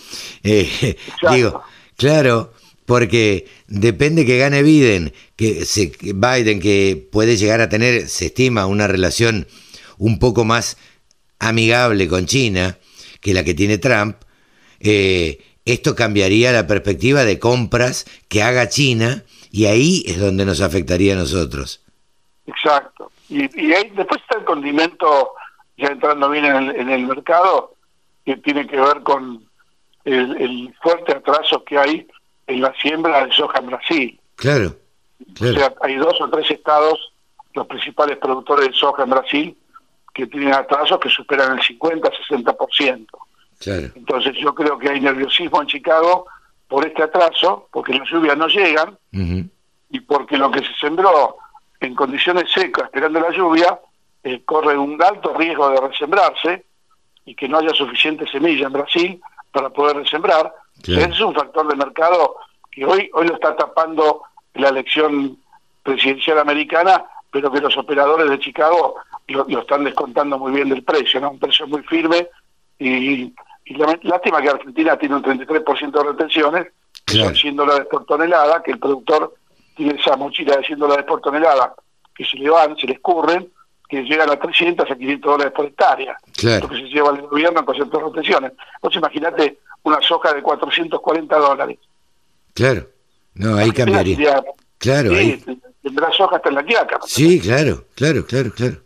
[SPEAKER 2] Eh, digo, claro, porque depende que gane Biden, que se, Biden, que puede llegar a tener, se estima, una relación un poco más amigable con China que la que tiene Trump, eh, esto cambiaría la perspectiva de compras que haga China y ahí es donde nos afectaría a nosotros.
[SPEAKER 7] Exacto. Y, y ahí después está el condimento, ya entrando bien en el, en el mercado, que tiene que ver con el, fuerte atraso que hay en la siembra de soja en Brasil.
[SPEAKER 2] Claro,
[SPEAKER 7] O sea, hay dos o tres estados, los principales productores de soja en Brasil, que tienen atrasos que superan el 50-60%. Claro. Entonces yo creo que hay nerviosismo en Chicago por este atraso, porque las lluvias no llegan y porque lo que se sembró en condiciones secas, esperando la lluvia, eh, corre un alto riesgo de resembrarse y que no haya suficiente semilla en Brasil para poder resembrar. Ese es un factor de mercado que hoy, hoy lo está tapando la elección presidencial americana, pero que los operadores de Chicago lo, están descontando muy bien del precio, ¿no? Un precio muy firme y, la, lástima que Argentina tiene un 33% de retenciones, que son 100 dólares por tonelada, que el productor tiene esa mochila de 100 dólares por tonelada, que se le van, se le escurren, que llegan a 300 a 500 dólares por hectárea, lo que se lleva el gobierno con ciertas retenciones. Vos imaginate una soja de 440 dólares.
[SPEAKER 2] Claro, no, ahí cambiaría. claro,
[SPEAKER 7] sí, ahí. Tendrá soja hasta en la quiaca.
[SPEAKER 2] Sí, claro, claro, claro, claro.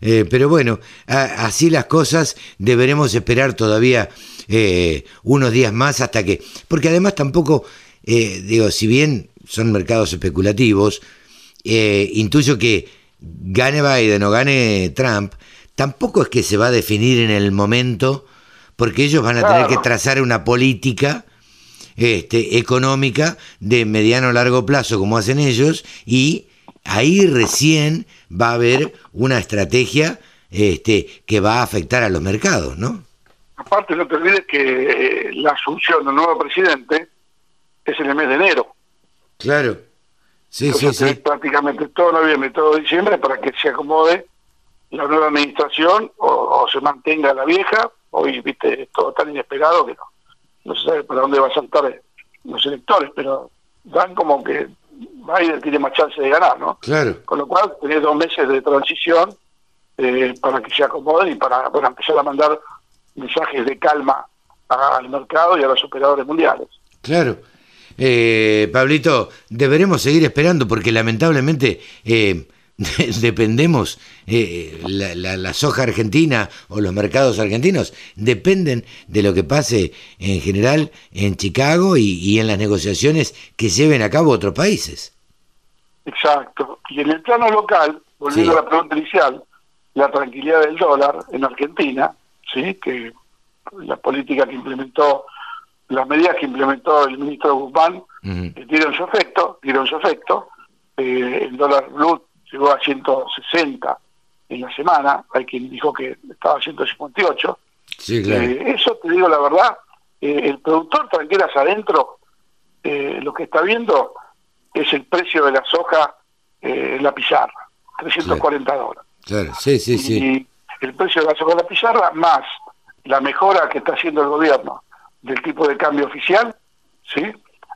[SPEAKER 2] Eh, pero bueno, así las cosas deberemos esperar todavía eh, unos días más hasta que, porque además tampoco, eh, digo, si bien son mercados especulativos, intuyo que gane Biden o gane Trump, tampoco es que se va a definir en el momento, porque ellos van a tener que trazar una política este, económica de mediano o largo plazo, como hacen ellos, y ahí recién va a haber una estrategia este, que va a afectar a los mercados, ¿no?
[SPEAKER 7] Aparte, no te olvides que eh, la asunción del nuevo presidente es en el mes de enero.
[SPEAKER 2] Claro. Sí, sí, sí.
[SPEAKER 7] prácticamente todo noviembre, todo diciembre para que se acomode la nueva administración o, se mantenga la vieja. Hoy, viste, todo tan inesperado que no, no se sabe para dónde va a saltar los electores, pero dan como que Biden tiene más chance de ganar, ¿no?
[SPEAKER 2] Claro.
[SPEAKER 7] Con lo cual, tenés dos meses de transición eh, para que se acomoden y para, para empezar a mandar mensajes de calma al mercado y a los operadores mundiales.
[SPEAKER 2] Claro. Eh, Pablito, deberemos seguir esperando porque lamentablemente eh, dependemos, eh, la, soja argentina o los mercados argentinos dependen de lo que pase en general en Chicago y, en las negociaciones que lleven a cabo otros países.
[SPEAKER 7] Exacto. Y en el plano local, volviendo a la pregunta inicial, la tranquilidad del dólar en Argentina, sí, que la política que implementó las medidas que implementó el ministro Guzmán eh, dieron su efecto, dieron su efecto. Eh, el dólar blue llegó a 160 en la semana, hay quien dijo que estaba a 158.
[SPEAKER 2] Sí, claro.
[SPEAKER 7] Eh, eso te digo la verdad, el productor tranquilas adentro, lo que está viendo es el precio de la soja en la pizarra, 340 dólares.
[SPEAKER 2] Claro, sí, sí, sí.
[SPEAKER 7] Y el precio de la soja en la pizarra más la mejora que está haciendo el gobierno del tipo de cambio oficial, ¿sí?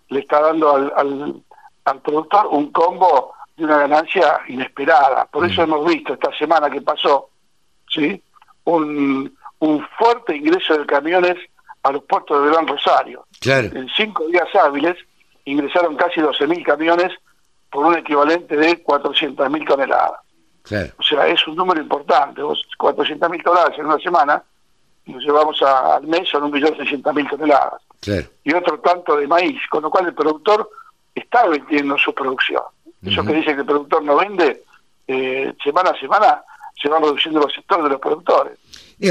[SPEAKER 7] le está dando al, al, productor un combo de una ganancia inesperada. Por eso hemos visto esta semana que pasó ¿sí? un, un fuerte ingreso de camiones a los puertos de Gran Rosario. En cinco días hábiles ingresaron casi 12.000 camiones por un equivalente de 400.000 toneladas. O sea, es un número importante. 400.000 toneladas en una semana nos llevamos al mes son 1.600.000 toneladas. Y otro tanto de maíz, con lo cual el productor está vendiendo su producción. Eso que dice que el productor no vende, eh, semana a semana se van reduciendo los sectores de los productores.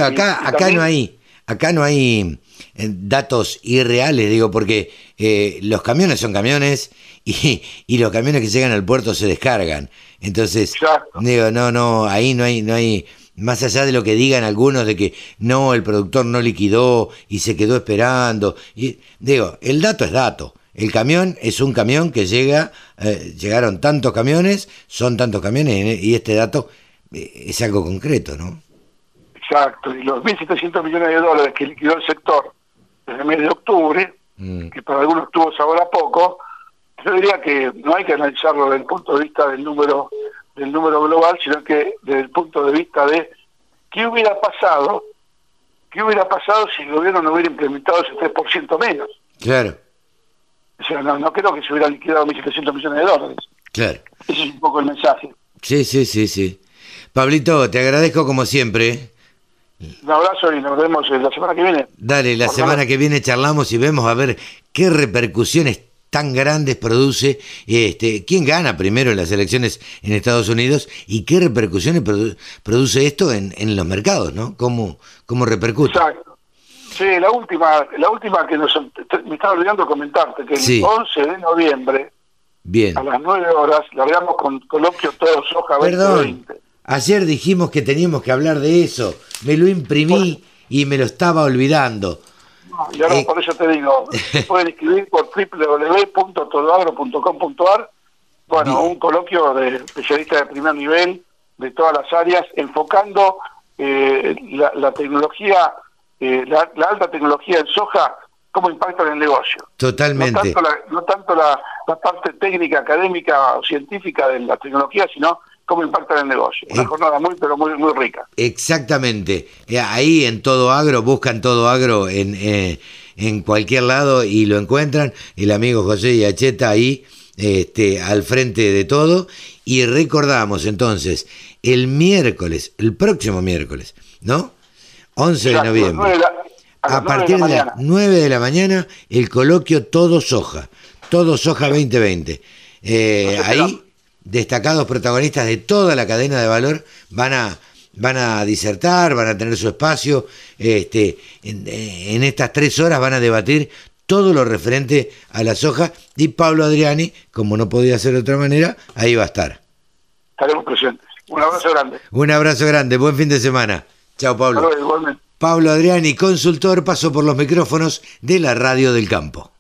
[SPEAKER 2] acá, acá no hay, acá no hay datos irreales, digo, porque eh, los camiones son camiones y, y, los camiones que llegan al puerto se descargan. Entonces, digo, no, no, ahí no hay, no hay, más allá de lo que digan algunos de que no, el productor no liquidó y se quedó esperando. Y, digo, el dato es dato. El camión es un camión que llega, eh, llegaron tantos camiones, son tantos camiones y este dato eh, es algo concreto, ¿no?
[SPEAKER 7] Exacto, y los 1.700 millones de dólares que liquidó el sector desde el mes de octubre, mm. que para algunos tuvo sabor a poco, yo diría que no hay que analizarlo desde el punto de vista del número del número global, sino que desde el punto de vista de qué hubiera pasado, qué hubiera pasado si el gobierno no hubiera implementado ese 3% menos.
[SPEAKER 2] Claro.
[SPEAKER 7] O sea, no, no creo que se hubiera liquidado 1.700 millones de dólares.
[SPEAKER 2] Claro.
[SPEAKER 7] Ese es un poco el mensaje.
[SPEAKER 2] Sí, sí, sí, sí. Pablito, te agradezco como siempre.
[SPEAKER 7] Un abrazo y nos vemos la semana que viene.
[SPEAKER 2] Dale, la semana que viene charlamos y vemos a ver qué repercusiones tan grandes produce, este, quién gana primero en las elecciones en Estados Unidos y qué repercusiones produce esto en, en, los mercados, ¿no? ¿Cómo, cómo repercute?
[SPEAKER 7] Exacto. Sí, la última, la última que nos, me estaba olvidando comentarte, que el 11 de noviembre,
[SPEAKER 2] Bien.
[SPEAKER 7] a las 9 horas, largamos con coloquio todo soja
[SPEAKER 2] Perdón. Ayer dijimos que teníamos que hablar de eso. Me lo imprimí y me lo estaba olvidando.
[SPEAKER 7] y ahora eh, por eso te digo, pueden escribir por www.todoagro.com.ar. Bueno, un coloquio de especialistas de primer nivel de todas las áreas, enfocando eh, la, tecnología, eh, la, alta tecnología en soja, cómo impacta en el negocio.
[SPEAKER 2] Totalmente.
[SPEAKER 7] No tanto, la, la parte técnica, académica o científica de la tecnología, sino cómo impacta en el negocio. Una jornada muy, pero muy, muy rica.
[SPEAKER 2] Exactamente. Eh, ahí en Todo Agro, buscan Todo Agro en, eh, en cualquier lado y lo encuentran. El amigo José Yacheta ahí este, al frente de todo. Y recordamos entonces, el miércoles, el próximo miércoles, ¿no? 11 de noviembre. a, partir de, las 9 de la mañana, el coloquio Todo Soja. Todo Soja 2020. Eh, ahí destacados protagonistas de toda la cadena de valor van a, van a disertar, van a tener su espacio, este, en, estas tres horas van a debatir todo lo referente a la soja y Pablo Adriani, como no podía ser de otra manera, ahí va a estar.
[SPEAKER 7] Estaremos presentes. Un abrazo grande.
[SPEAKER 2] Un abrazo grande, buen fin de semana. Chao Pablo. Pablo Adriani, consultor, pasó por los micrófonos de la Radio del Campo.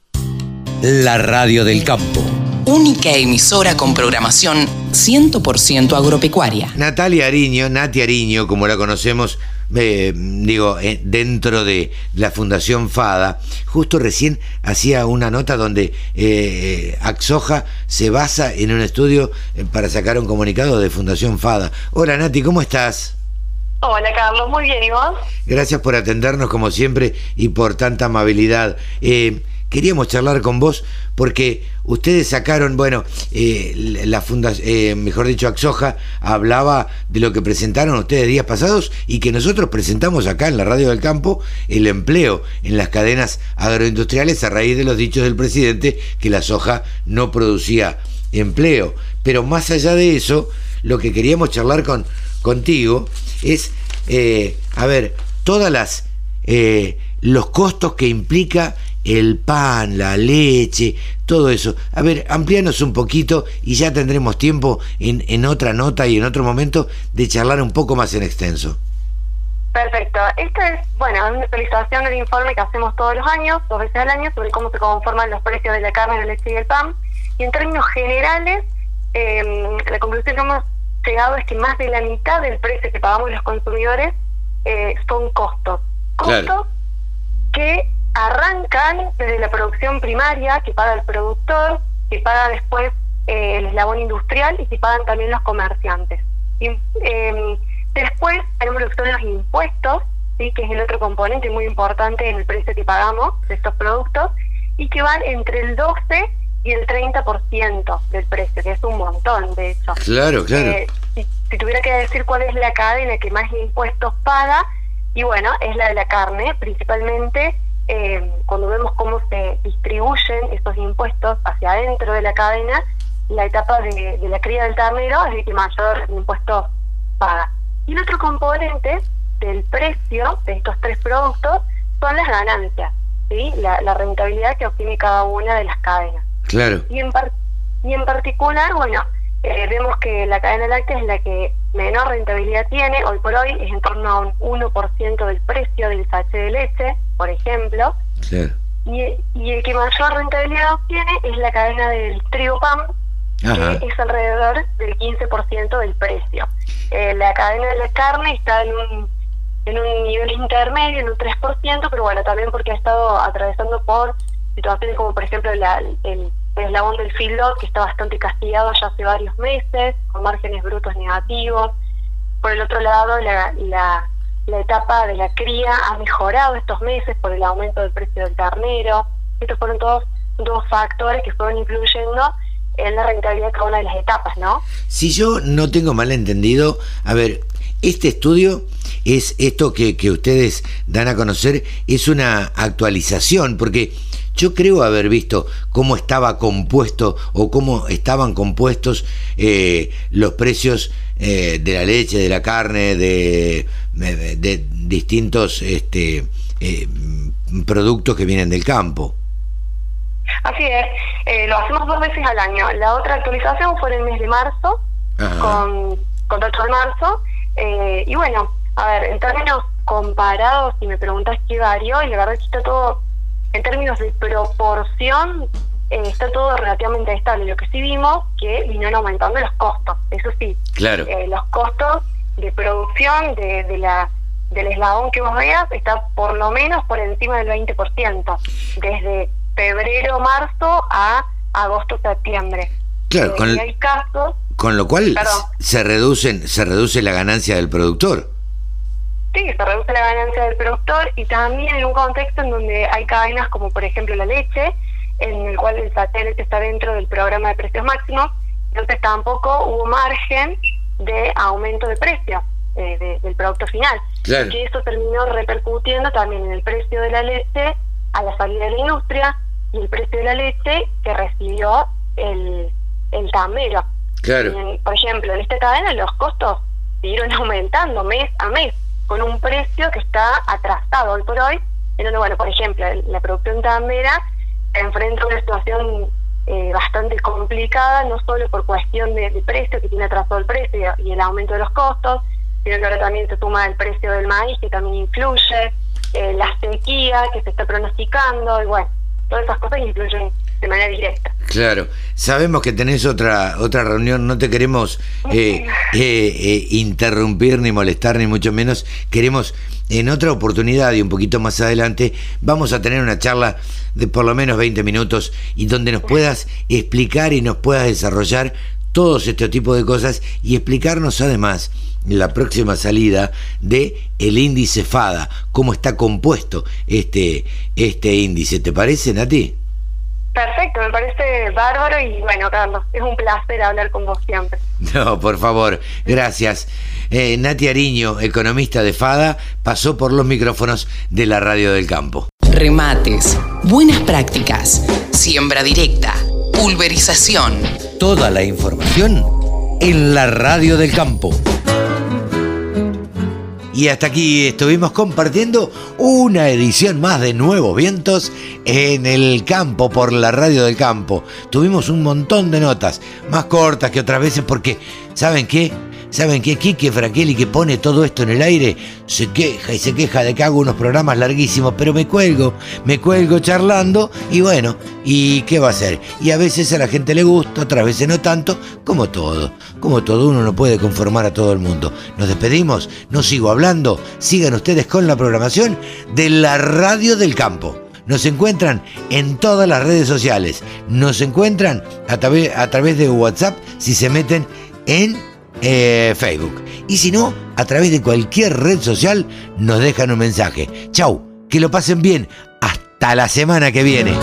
[SPEAKER 4] La Radio del Campo única emisora con programación 100% agropecuaria.
[SPEAKER 2] Natalia Ariño, Nati Ariño, como la conocemos, eh, digo, eh, dentro de la Fundación FADA, justo recién hacía una nota donde eh, Axoja se basa en un estudio para sacar un comunicado de Fundación FADA. Hola Nati, ¿cómo estás?
[SPEAKER 9] Hola Carlos, muy bien, ¿y vos?
[SPEAKER 2] Gracias por atendernos como siempre y por tanta amabilidad queríamos charlar con vos porque ustedes sacaron, bueno, eh, la fundación, eh, mejor dicho, Axoja hablaba de lo que presentaron ustedes días pasados y que nosotros presentamos acá en la Radio del Campo el empleo en las cadenas agroindustriales a raíz de los dichos del presidente que la soja no producía empleo. Pero más allá de eso, lo que queríamos charlar con, contigo es, eh, a ver, todas las... los costos que implica el pan, la leche, todo eso. A ver, amplianos un poquito y ya tendremos tiempo en, en otra nota y en otro momento de charlar un poco más en extenso.
[SPEAKER 9] Perfecto. Esta es, bueno, una actualización del informe que hacemos todos los años, dos veces al año, sobre cómo se conforman los precios de la carne, la leche y el pan. Y en términos generales, em, la conclusión que hemos llegado es que más de la mitad del precio que pagamos los consumidores eh, son costos. Costos que arrancan desde la producción primaria que paga el productor, que paga después eh, el eslabón industrial y que pagan también los comerciantes. Y, em, después tenemos lo que son los impuestos, ¿sí? que es el otro componente muy importante en el precio que pagamos de estos productos, y que van entre el 12 y el 30% del precio, que es un montón, de hecho.
[SPEAKER 2] Claro, claro.
[SPEAKER 9] Eh, si tuviera que decir cuál es la cadena que más impuestos paga, y bueno, es la de la carne, principalmente eh, cuando vemos cómo se distribuyen estos impuestos hacia adentro de la cadena, la etapa de, la cría del ternero es el que mayor impuesto paga. Y el otro componente del precio de estos tres productos son las ganancias, ¿sí? la, la rentabilidad que obtiene cada una de las cadenas.
[SPEAKER 2] Claro.
[SPEAKER 9] Y en, y en particular, bueno, eh, vemos que la cadena láctea es la que menor rentabilidad tiene, hoy por hoy es en torno a un 1% del precio del sachet de leche, por ejemplo.
[SPEAKER 2] Claro.
[SPEAKER 9] Y, y el que mayor rentabilidad obtiene es la cadena del trigo pan,
[SPEAKER 2] Ajá.
[SPEAKER 9] que es alrededor del 15% del precio. Eh, la cadena de la carne está en un, en un nivel intermedio, en un 3%, pero bueno, también porque ha estado atravesando por situaciones como por ejemplo la, el eslabón del feedlot, que está bastante castigado ya hace varios meses, con márgenes brutos negativos. Por el otro lado, la, la, la etapa de la cría ha mejorado estos meses por el aumento del precio del carnero. Estos fueron todos dos factores que fueron influyendo en la rentabilidad de cada una de las etapas, ¿no?
[SPEAKER 2] Si yo no tengo mal entendido, a ver, este estudio es esto que, que ustedes dan a conocer, es una actualización, porque yo creo haber visto cómo estaba compuesto o cómo estaban compuestos eh, los precios eh, de la leche, de la carne, de, de, de distintos este, eh, productos que vienen del campo.
[SPEAKER 9] Así es, eh, lo hacemos dos veces al año. La otra actualización fue en el mes de marzo,
[SPEAKER 2] Ajá.
[SPEAKER 9] con, con 8 de marzo. Eh, y bueno, a ver, en términos comparados, si me preguntas qué varió, y la verdad es que está todo, en términos de proporción, eh, está todo relativamente estable. Lo que sí vimos que vinieron aumentando los costos, eso sí.
[SPEAKER 2] Claro.
[SPEAKER 9] Eh, los costos de producción de, de la del eslabón que vos veas está por lo menos por encima del 20%, desde febrero, marzo a agosto, septiembre.
[SPEAKER 2] Claro,
[SPEAKER 9] Eh,
[SPEAKER 2] con,
[SPEAKER 9] hay casos,
[SPEAKER 2] con lo cual
[SPEAKER 9] Perdón.
[SPEAKER 2] se reducen, se reduce la ganancia del productor.
[SPEAKER 9] Sí, se reduce la ganancia del productor y también en un contexto en donde hay cadenas como por ejemplo la leche, en el cual el satélite está dentro del programa de precios máximos, entonces tampoco hubo margen de aumento de precio eh, de- del producto final.
[SPEAKER 2] Claro.
[SPEAKER 9] que eso terminó repercutiendo también en el precio de la leche a la salida de la industria y el precio de la leche que recibió el, el tambero.
[SPEAKER 2] Claro.
[SPEAKER 9] En- por ejemplo, en esta cadena los costos siguieron aumentando mes a mes con un precio que está atrasado hoy por hoy, en donde, bueno, por ejemplo, la producción tambera enfrenta una situación eh, bastante complicada, no solo por cuestión de, de precio, que tiene atrasado el precio y el aumento de los costos, sino que ahora también se suma el precio del maíz, que también influye, eh, la sequía que se está pronosticando, y bueno, todas esas cosas influyen de manera directa.
[SPEAKER 2] Claro, sabemos que tenés otra otra reunión, no te queremos eh, eh, eh, interrumpir ni molestar ni mucho menos, queremos en otra oportunidad y un poquito más adelante vamos a tener una charla de por lo menos 20 minutos y donde nos puedas explicar y nos puedas desarrollar todos este tipo de cosas y explicarnos además la próxima salida de el índice FADA, cómo está compuesto este este índice, ¿te parece, Nati?
[SPEAKER 9] Perfecto, me parece bárbaro y bueno, Carlos, es un placer hablar con vos siempre.
[SPEAKER 2] No, por favor, gracias. Eh, Nati Ariño, economista de FADA, pasó por los micrófonos de la Radio del Campo.
[SPEAKER 4] Remates, buenas prácticas, siembra directa, pulverización.
[SPEAKER 2] Toda la información en la Radio del Campo. Y hasta aquí estuvimos compartiendo una edición más de Nuevos Vientos en el campo por la radio del campo. Tuvimos un montón de notas, más cortas que otras veces porque, ¿saben qué? ¿Saben qué? Quique Fraquelli que pone todo esto en el aire se queja y se queja de que hago unos programas larguísimos, pero me cuelgo, me cuelgo charlando y bueno, ¿y qué va a hacer? Y a veces a la gente le gusta, otras veces no tanto, como todo. Como todo, uno no puede conformar a todo el mundo. Nos despedimos, no sigo hablando, sigan ustedes con la programación de la Radio del Campo. Nos encuentran en todas las redes sociales. Nos encuentran a, a través de WhatsApp si se meten en eh, Facebook. Y si no, a través de cualquier red social nos dejan un mensaje. Chau, que lo pasen bien. Hasta la semana que viene.